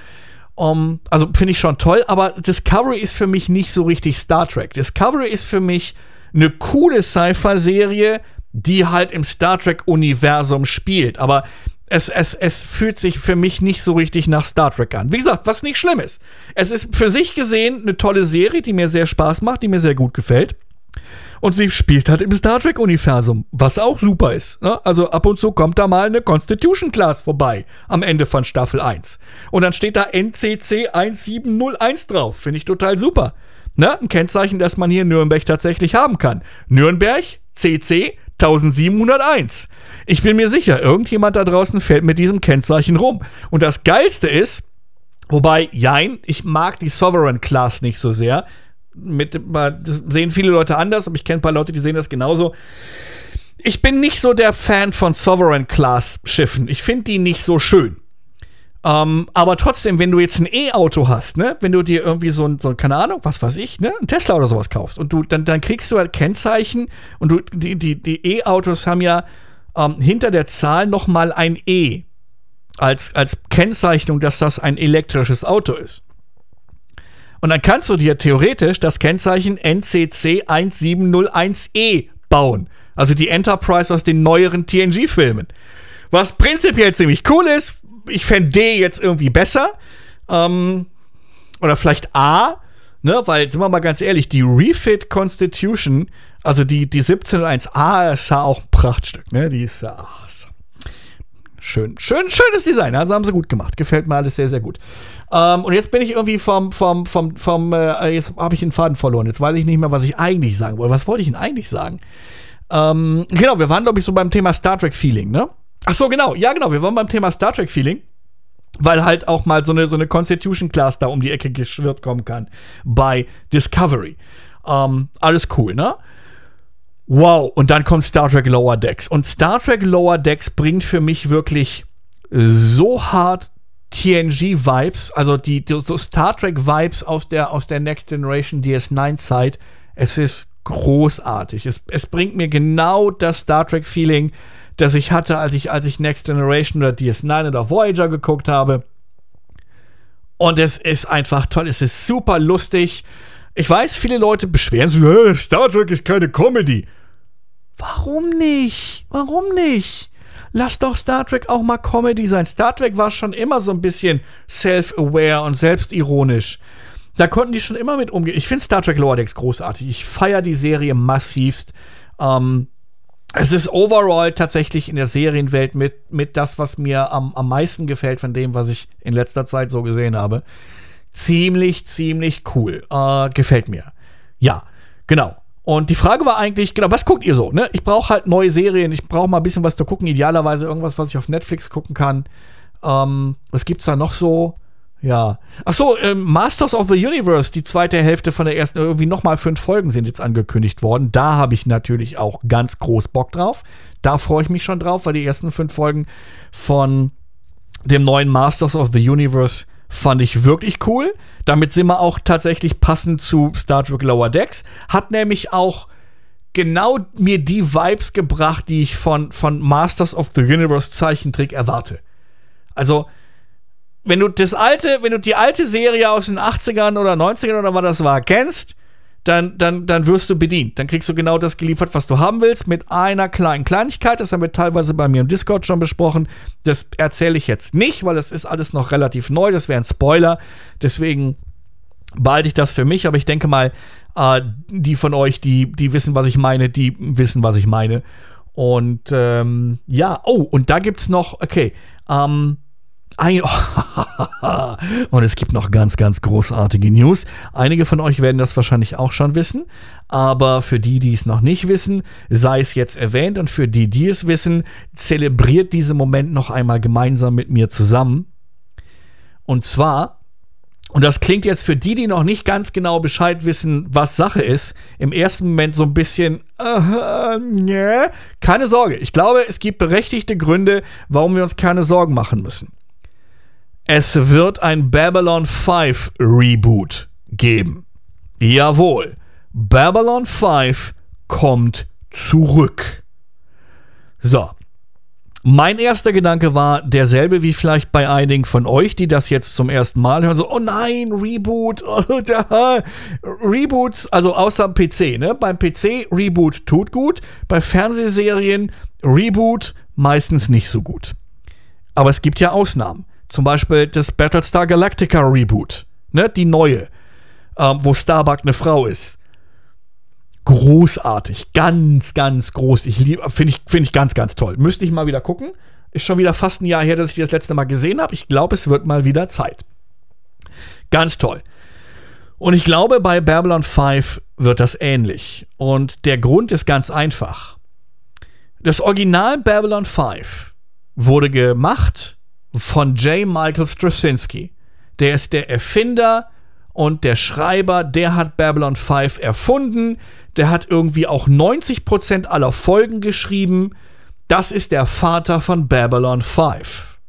Um, ähm, also finde ich schon toll, aber Discovery ist für mich nicht so richtig Star Trek. Discovery ist für mich eine coole Sci-Fi-Serie, die halt im Star Trek-Universum spielt. Aber es, es, es fühlt sich für mich nicht so richtig nach Star Trek an. Wie gesagt, was nicht schlimm ist. Es ist für sich gesehen eine tolle Serie, die mir sehr Spaß macht, die mir sehr gut gefällt. Und sie spielt halt im Star Trek-Universum, was auch super ist. Ne? Also ab und zu kommt da mal eine Constitution Class vorbei am Ende von Staffel 1. Und dann steht da NCC 1701 drauf. Finde ich total super. Ne? Ein Kennzeichen, das man hier in Nürnberg tatsächlich haben kann. Nürnberg CC 1701. Ich bin mir sicher, irgendjemand da draußen fällt mit diesem Kennzeichen rum. Und das Geilste ist, wobei, jein, ich mag die Sovereign Class nicht so sehr. Mit, das sehen viele Leute anders, aber ich kenne ein paar Leute, die sehen das genauso. Ich bin nicht so der Fan von Sovereign Class Schiffen. Ich finde die nicht so schön. Ähm, aber trotzdem, wenn du jetzt ein E-Auto hast, ne, wenn du dir irgendwie so ein, so, keine Ahnung, was weiß ich, ne, ein Tesla oder sowas kaufst und du, dann, dann kriegst du halt Kennzeichen und du, die, die, die E-Autos haben ja ähm, hinter der Zahl nochmal ein E als, als Kennzeichnung, dass das ein elektrisches Auto ist. Und dann kannst du dir theoretisch das Kennzeichen NCC 1701E bauen. Also die Enterprise aus den neueren TNG-Filmen. Was prinzipiell ziemlich cool ist, ich fände D jetzt irgendwie besser. Ähm, oder vielleicht A, ne, weil, sind wir mal ganz ehrlich, die Refit Constitution, also die, die 1701A ist ja auch ein Prachtstück, ne? Die ist ja. Ach, so. Schön, schön, schönes Design, also haben sie gut gemacht. Gefällt mir alles sehr, sehr gut. Ähm, und jetzt bin ich irgendwie vom, vom, vom, vom, äh, jetzt habe ich den Faden verloren. Jetzt weiß ich nicht mehr, was ich eigentlich sagen wollte. Was wollte ich denn eigentlich sagen? Ähm, genau, wir waren, glaube ich, so beim Thema Star Trek-Feeling, ne? Ach so, genau. Ja, genau. Wir waren beim Thema Star Trek Feeling. Weil halt auch mal so eine, so eine Constitution Class da um die Ecke geschwirrt kommen kann bei Discovery. Ähm, alles cool, ne? Wow, und dann kommt Star Trek Lower Decks. Und Star Trek Lower Decks bringt für mich wirklich so hart TNG-Vibes, also die, die, so Star Trek-Vibes aus der, aus der Next Generation DS9-Zeit. Es ist großartig. Es, es bringt mir genau das Star Trek-Feeling, das ich hatte, als ich, als ich Next Generation oder DS9 oder Voyager geguckt habe. Und es ist einfach toll. Es ist super lustig. Ich weiß, viele Leute beschweren sich, äh, Star Trek ist keine Comedy. Warum nicht? Warum nicht? Lass doch Star Trek auch mal Comedy sein. Star Trek war schon immer so ein bisschen self-aware und selbstironisch. Da konnten die schon immer mit umgehen. Ich finde Star Trek Lower großartig. Ich feiere die Serie massivst. Ähm, es ist overall tatsächlich in der Serienwelt mit, mit das, was mir am, am meisten gefällt von dem, was ich in letzter Zeit so gesehen habe. Ziemlich, ziemlich cool. Äh, gefällt mir. Ja, genau. Und die Frage war eigentlich, genau, was guckt ihr so? Ne? Ich brauche halt neue Serien, ich brauche mal ein bisschen was zu gucken, idealerweise irgendwas, was ich auf Netflix gucken kann. Ähm, was gibt's da noch so? Ja. Achso, ähm, Masters of the Universe, die zweite Hälfte von der ersten, irgendwie nochmal fünf Folgen sind jetzt angekündigt worden. Da habe ich natürlich auch ganz groß Bock drauf. Da freue ich mich schon drauf, weil die ersten fünf Folgen von dem neuen Masters of the Universe fand ich wirklich cool. Damit sind wir auch tatsächlich passend zu Star Trek Lower Decks. Hat nämlich auch genau mir die Vibes gebracht, die ich von, von Masters of the Universe Zeichentrick erwarte. Also, wenn du das alte, wenn du die alte Serie aus den 80ern oder 90ern oder was das war, kennst, dann, dann, dann wirst du bedient. Dann kriegst du genau das geliefert, was du haben willst, mit einer kleinen Kleinigkeit. Das haben wir teilweise bei mir im Discord schon besprochen. Das erzähle ich jetzt nicht, weil das ist alles noch relativ neu. Das wäre ein Spoiler. Deswegen behalte ich das für mich. Aber ich denke mal, äh, die von euch, die, die wissen, was ich meine, die wissen, was ich meine. Und ähm, ja, oh, und da gibt es noch, okay, ähm, ein und es gibt noch ganz, ganz großartige News. Einige von euch werden das wahrscheinlich auch schon wissen, aber für die, die es noch nicht wissen, sei es jetzt erwähnt und für die, die es wissen, zelebriert diesen Moment noch einmal gemeinsam mit mir zusammen. Und zwar, und das klingt jetzt für die, die noch nicht ganz genau Bescheid wissen, was Sache ist, im ersten Moment so ein bisschen, uh, nee. keine Sorge. Ich glaube, es gibt berechtigte Gründe, warum wir uns keine Sorgen machen müssen. Es wird ein Babylon 5 Reboot geben. Jawohl, Babylon 5 kommt zurück. So. Mein erster Gedanke war derselbe wie vielleicht bei einigen von euch, die das jetzt zum ersten Mal hören. So, oh nein, Reboot. Oh, Reboots, also außer PC, ne? Beim PC Reboot tut gut. Bei Fernsehserien Reboot meistens nicht so gut. Aber es gibt ja Ausnahmen. Zum Beispiel das Battlestar Galactica Reboot, ne, die neue, ähm, wo Starbuck eine Frau ist. Großartig, ganz, ganz groß. Ich liebe, finde ich, finde ich ganz, ganz toll. Müsste ich mal wieder gucken. Ist schon wieder fast ein Jahr her, dass ich das letzte Mal gesehen habe. Ich glaube, es wird mal wieder Zeit. Ganz toll. Und ich glaube, bei Babylon 5 wird das ähnlich. Und der Grund ist ganz einfach. Das Original Babylon 5 wurde gemacht von J. Michael Straczynski. Der ist der Erfinder und der Schreiber, der hat Babylon 5 erfunden. Der hat irgendwie auch 90% aller Folgen geschrieben. Das ist der Vater von Babylon 5.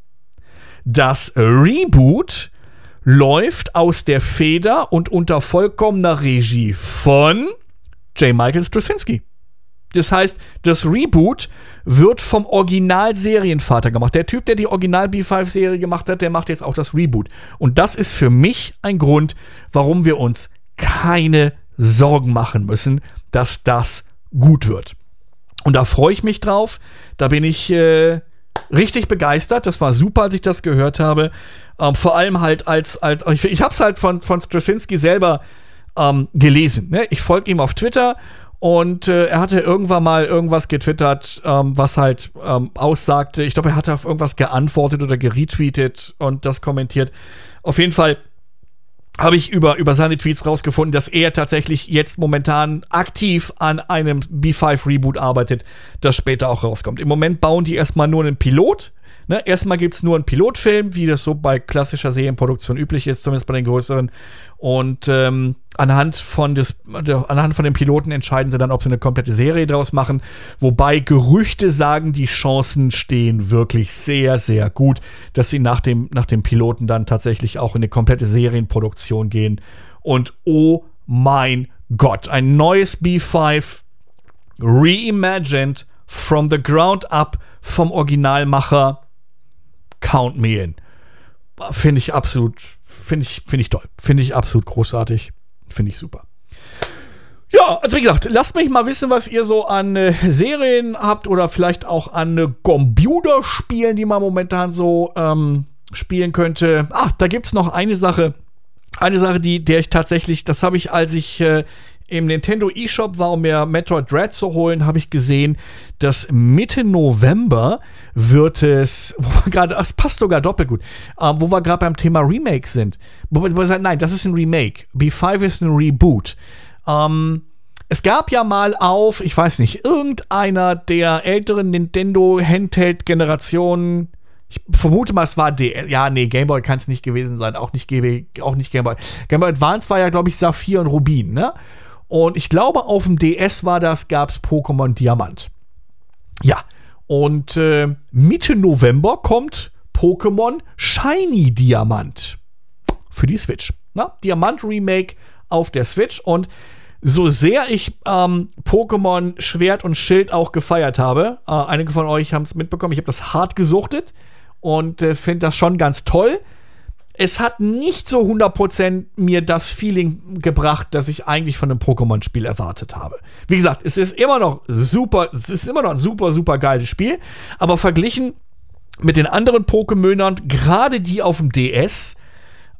Das Reboot läuft aus der Feder und unter vollkommener Regie von J. Michael Straczynski. Das heißt, das Reboot wird vom Original-Serienvater gemacht. Der Typ, der die Original-B5-Serie gemacht hat, der macht jetzt auch das Reboot. Und das ist für mich ein Grund, warum wir uns keine Sorgen machen müssen, dass das gut wird. Und da freue ich mich drauf. Da bin ich äh, richtig begeistert. Das war super, als ich das gehört habe. Ähm, vor allem halt als, als ich, ich habe es halt von, von Straczynski selber ähm, gelesen. Ne? Ich folge ihm auf Twitter und äh, er hatte irgendwann mal irgendwas getwittert, ähm, was halt ähm, aussagte. Ich glaube, er hatte auf irgendwas geantwortet oder geretweetet und das kommentiert. Auf jeden Fall habe ich über, über seine Tweets rausgefunden, dass er tatsächlich jetzt momentan aktiv an einem B5 Reboot arbeitet, das später auch rauskommt. Im Moment bauen die erstmal nur einen Pilot Ne, erstmal gibt es nur einen Pilotfilm, wie das so bei klassischer Serienproduktion üblich ist, zumindest bei den größeren. Und ähm, anhand, von des, anhand von den Piloten entscheiden sie dann, ob sie eine komplette Serie draus machen. Wobei Gerüchte sagen, die Chancen stehen wirklich sehr, sehr gut, dass sie nach dem, nach dem Piloten dann tatsächlich auch in eine komplette Serienproduktion gehen. Und oh mein Gott, ein neues B5 reimagined from the ground up vom Originalmacher Count Me In. Finde ich absolut, finde ich, finde ich toll. Finde ich absolut großartig. Finde ich super. Ja, also wie gesagt, lasst mich mal wissen, was ihr so an äh, Serien habt oder vielleicht auch an äh, Computerspielen, die man momentan so ähm, spielen könnte. Ach, da gibt es noch eine Sache. Eine Sache, die, der ich tatsächlich, das habe ich, als ich äh, im Nintendo eShop war, um mir Metroid Dread zu holen, habe ich gesehen, dass Mitte November wird es, wo wir gerade, es passt sogar doppelt gut, äh, wo wir gerade beim Thema Remake sind. Wo, wo nein, das ist ein Remake. B5 ist ein Reboot. Ähm, es gab ja mal auf, ich weiß nicht, irgendeiner der älteren Nintendo Handheld-Generationen, ich vermute mal, es war DS. Ja, nee, Gameboy kann es nicht gewesen sein. Auch nicht, GB, auch nicht Gameboy. Gameboy Advance war ja, glaube ich, Saphir und Rubin, ne? Und ich glaube, auf dem DS war das, gab es Pokémon Diamant. Ja. Und äh, Mitte November kommt Pokémon Shiny Diamant für die Switch. Na? Diamant Remake auf der Switch. Und so sehr ich ähm, Pokémon Schwert und Schild auch gefeiert habe, äh, einige von euch haben es mitbekommen, ich habe das hart gesuchtet und äh, finde das schon ganz toll es hat nicht so 100% mir das Feeling gebracht, das ich eigentlich von einem Pokémon-Spiel erwartet habe. Wie gesagt, es ist immer noch super, es ist immer noch ein super, super geiles Spiel, aber verglichen mit den anderen Pokémonern, gerade die auf dem DS,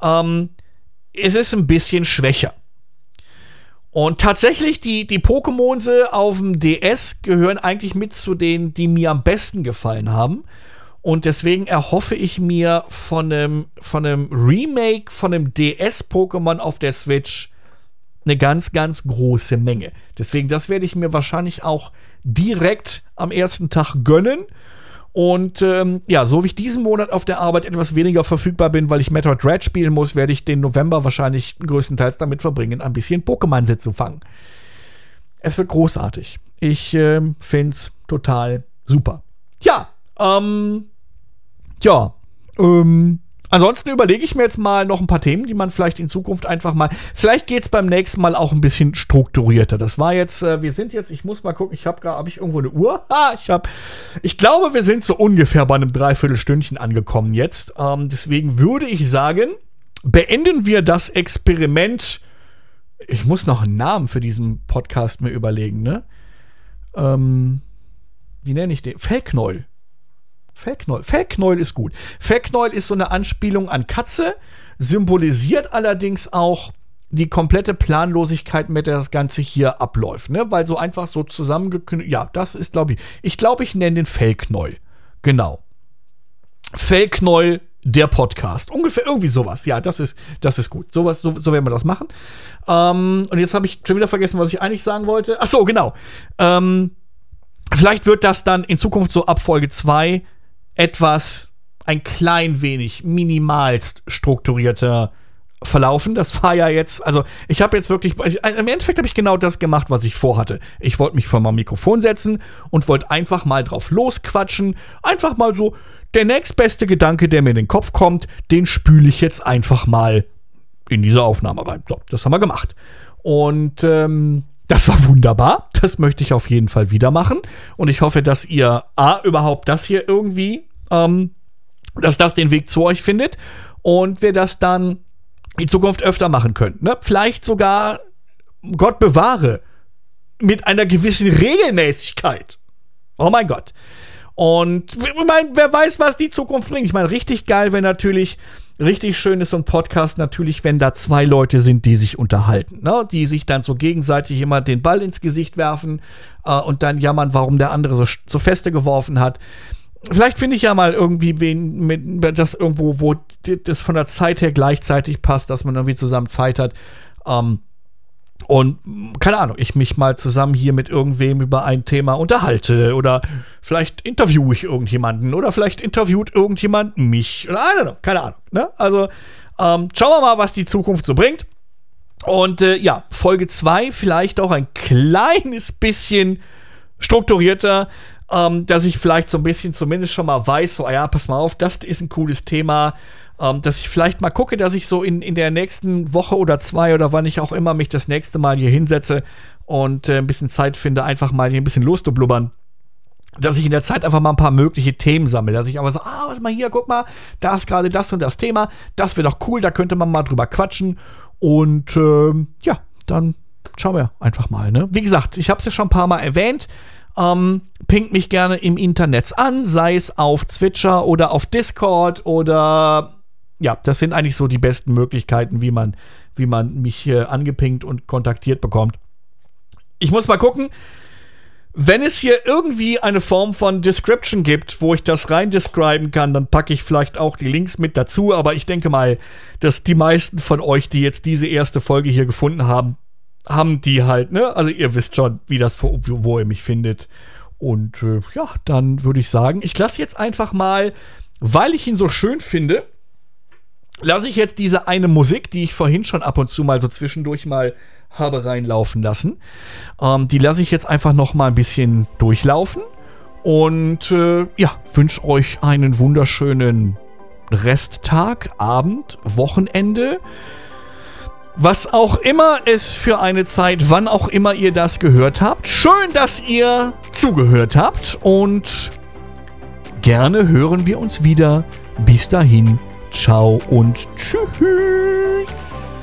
ähm, es ist ein bisschen schwächer. Und tatsächlich, die, die Pokémonse auf dem DS gehören eigentlich mit zu denen, die mir am besten gefallen haben. Und deswegen erhoffe ich mir von einem, von einem Remake von einem DS-Pokémon auf der Switch eine ganz, ganz große Menge. Deswegen, das werde ich mir wahrscheinlich auch direkt am ersten Tag gönnen. Und ähm, ja, so wie ich diesen Monat auf der Arbeit etwas weniger verfügbar bin, weil ich Metroid Dread spielen muss, werde ich den November wahrscheinlich größtenteils damit verbringen, ein bisschen Pokémon zu fangen. Es wird großartig. Ich äh, finde es total super. Ja, ähm, ja, ähm, Ansonsten überlege ich mir jetzt mal noch ein paar Themen, die man vielleicht in Zukunft einfach mal. Vielleicht geht es beim nächsten Mal auch ein bisschen strukturierter. Das war jetzt, äh, wir sind jetzt, ich muss mal gucken, ich habe gerade, habe ich irgendwo eine Uhr? Ha, ich habe, ich glaube, wir sind so ungefähr bei einem Dreiviertelstündchen angekommen jetzt. Ähm, deswegen würde ich sagen, beenden wir das Experiment. Ich muss noch einen Namen für diesen Podcast mir überlegen, ne? Ähm, wie nenne ich den? Fellknäuel. Fellknäuel. Fellknäuel ist gut. Fellknäuel ist so eine Anspielung an Katze, symbolisiert allerdings auch die komplette Planlosigkeit, mit der das Ganze hier abläuft, ne? Weil so einfach so zusammengeknüpft. Ja, das ist, glaube ich. Ich glaube, ich nenne den Fellknäuel. Genau. Fellknäuel der Podcast. Ungefähr irgendwie sowas. Ja, das ist, das ist gut. Sowas, so, so werden wir das machen. Ähm, und jetzt habe ich schon wieder vergessen, was ich eigentlich sagen wollte. Ach so, genau. Ähm, vielleicht wird das dann in Zukunft so ab Folge 2 etwas ein klein wenig minimalst strukturierter verlaufen. Das war ja jetzt, also ich habe jetzt wirklich, also im Endeffekt habe ich genau das gemacht, was ich vorhatte. Ich wollte mich vor mein Mikrofon setzen und wollte einfach mal drauf losquatschen. Einfach mal so, der nächstbeste Gedanke, der mir in den Kopf kommt, den spüle ich jetzt einfach mal in diese Aufnahme rein. So, das haben wir gemacht. Und ähm, das war wunderbar. Das möchte ich auf jeden Fall wieder machen. Und ich hoffe, dass ihr A, überhaupt das hier irgendwie, ähm, dass das den Weg zu euch findet und wir das dann in Zukunft öfter machen können. Ne? Vielleicht sogar, Gott bewahre, mit einer gewissen Regelmäßigkeit. Oh mein Gott. Und ich meine, wer weiß, was die Zukunft bringt. Ich meine, richtig geil wäre natürlich, richtig schön ist so ein Podcast natürlich, wenn da zwei Leute sind, die sich unterhalten, ne? die sich dann so gegenseitig immer den Ball ins Gesicht werfen äh, und dann jammern, warum der andere so, so feste geworfen hat. Vielleicht finde ich ja mal irgendwie wen mit das irgendwo, wo das von der Zeit her gleichzeitig passt, dass man irgendwie zusammen Zeit hat. Ähm, und keine Ahnung, ich mich mal zusammen hier mit irgendwem über ein Thema unterhalte oder vielleicht interviewe ich irgendjemanden oder vielleicht interviewt irgendjemand mich oder I don't know, keine Ahnung. Ne? Also ähm, schauen wir mal, was die Zukunft so bringt. Und äh, ja, Folge 2 vielleicht auch ein kleines bisschen strukturierter ähm, dass ich vielleicht so ein bisschen zumindest schon mal weiß, so, ah ja, pass mal auf, das ist ein cooles Thema. Ähm, dass ich vielleicht mal gucke, dass ich so in, in der nächsten Woche oder zwei oder wann ich auch immer mich das nächste Mal hier hinsetze und äh, ein bisschen Zeit finde, einfach mal hier ein bisschen loszublubbern dass ich in der Zeit einfach mal ein paar mögliche Themen sammle. Dass ich aber so, ah, warte mal hier, guck mal, da ist gerade das und das Thema. Das wäre doch cool, da könnte man mal drüber quatschen. Und ähm, ja, dann schauen wir einfach mal. Ne? Wie gesagt, ich habe es ja schon ein paar Mal erwähnt. Ähm, pingt mich gerne im Internet an, sei es auf Twitcher oder auf Discord oder ja, das sind eigentlich so die besten Möglichkeiten, wie man, wie man mich äh, angepinkt und kontaktiert bekommt. Ich muss mal gucken, wenn es hier irgendwie eine Form von Description gibt, wo ich das rein describen kann, dann packe ich vielleicht auch die Links mit dazu. Aber ich denke mal, dass die meisten von euch, die jetzt diese erste Folge hier gefunden haben, haben die halt, ne? Also ihr wisst schon, wie das, wo, wo ihr mich findet. Und äh, ja, dann würde ich sagen, ich lasse jetzt einfach mal, weil ich ihn so schön finde, lasse ich jetzt diese eine Musik, die ich vorhin schon ab und zu mal so zwischendurch mal habe reinlaufen lassen. Ähm, die lasse ich jetzt einfach noch mal ein bisschen durchlaufen. Und äh, ja, wünsche euch einen wunderschönen Resttag, Abend, Wochenende was auch immer es für eine Zeit, wann auch immer ihr das gehört habt. Schön, dass ihr zugehört habt und gerne hören wir uns wieder. Bis dahin, ciao und tschüss.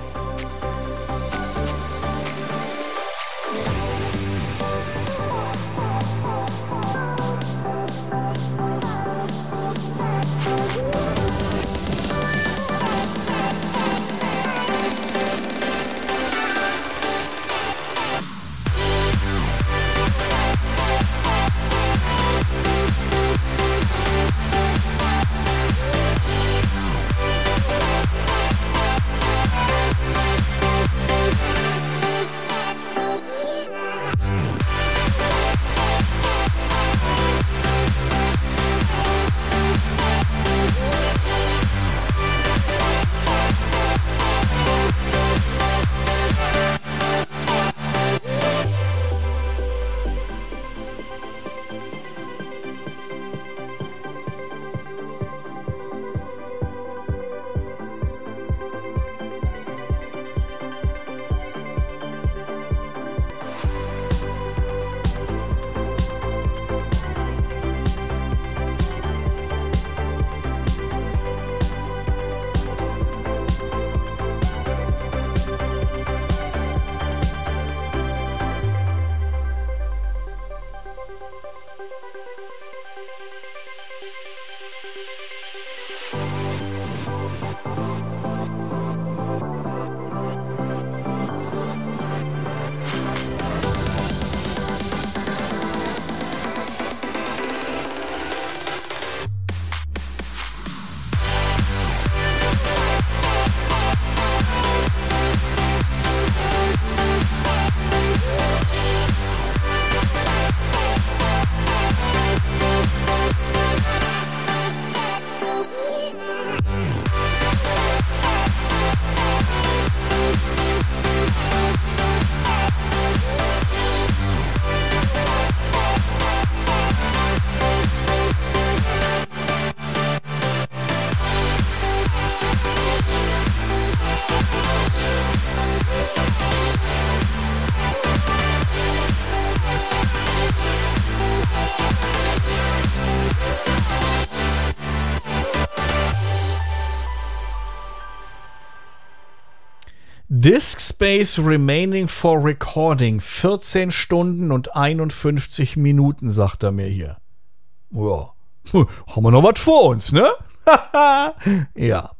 Disk Space remaining for recording 14 Stunden und 51 Minuten, sagt er mir hier. Ja, haben wir noch was vor uns, ne? ja.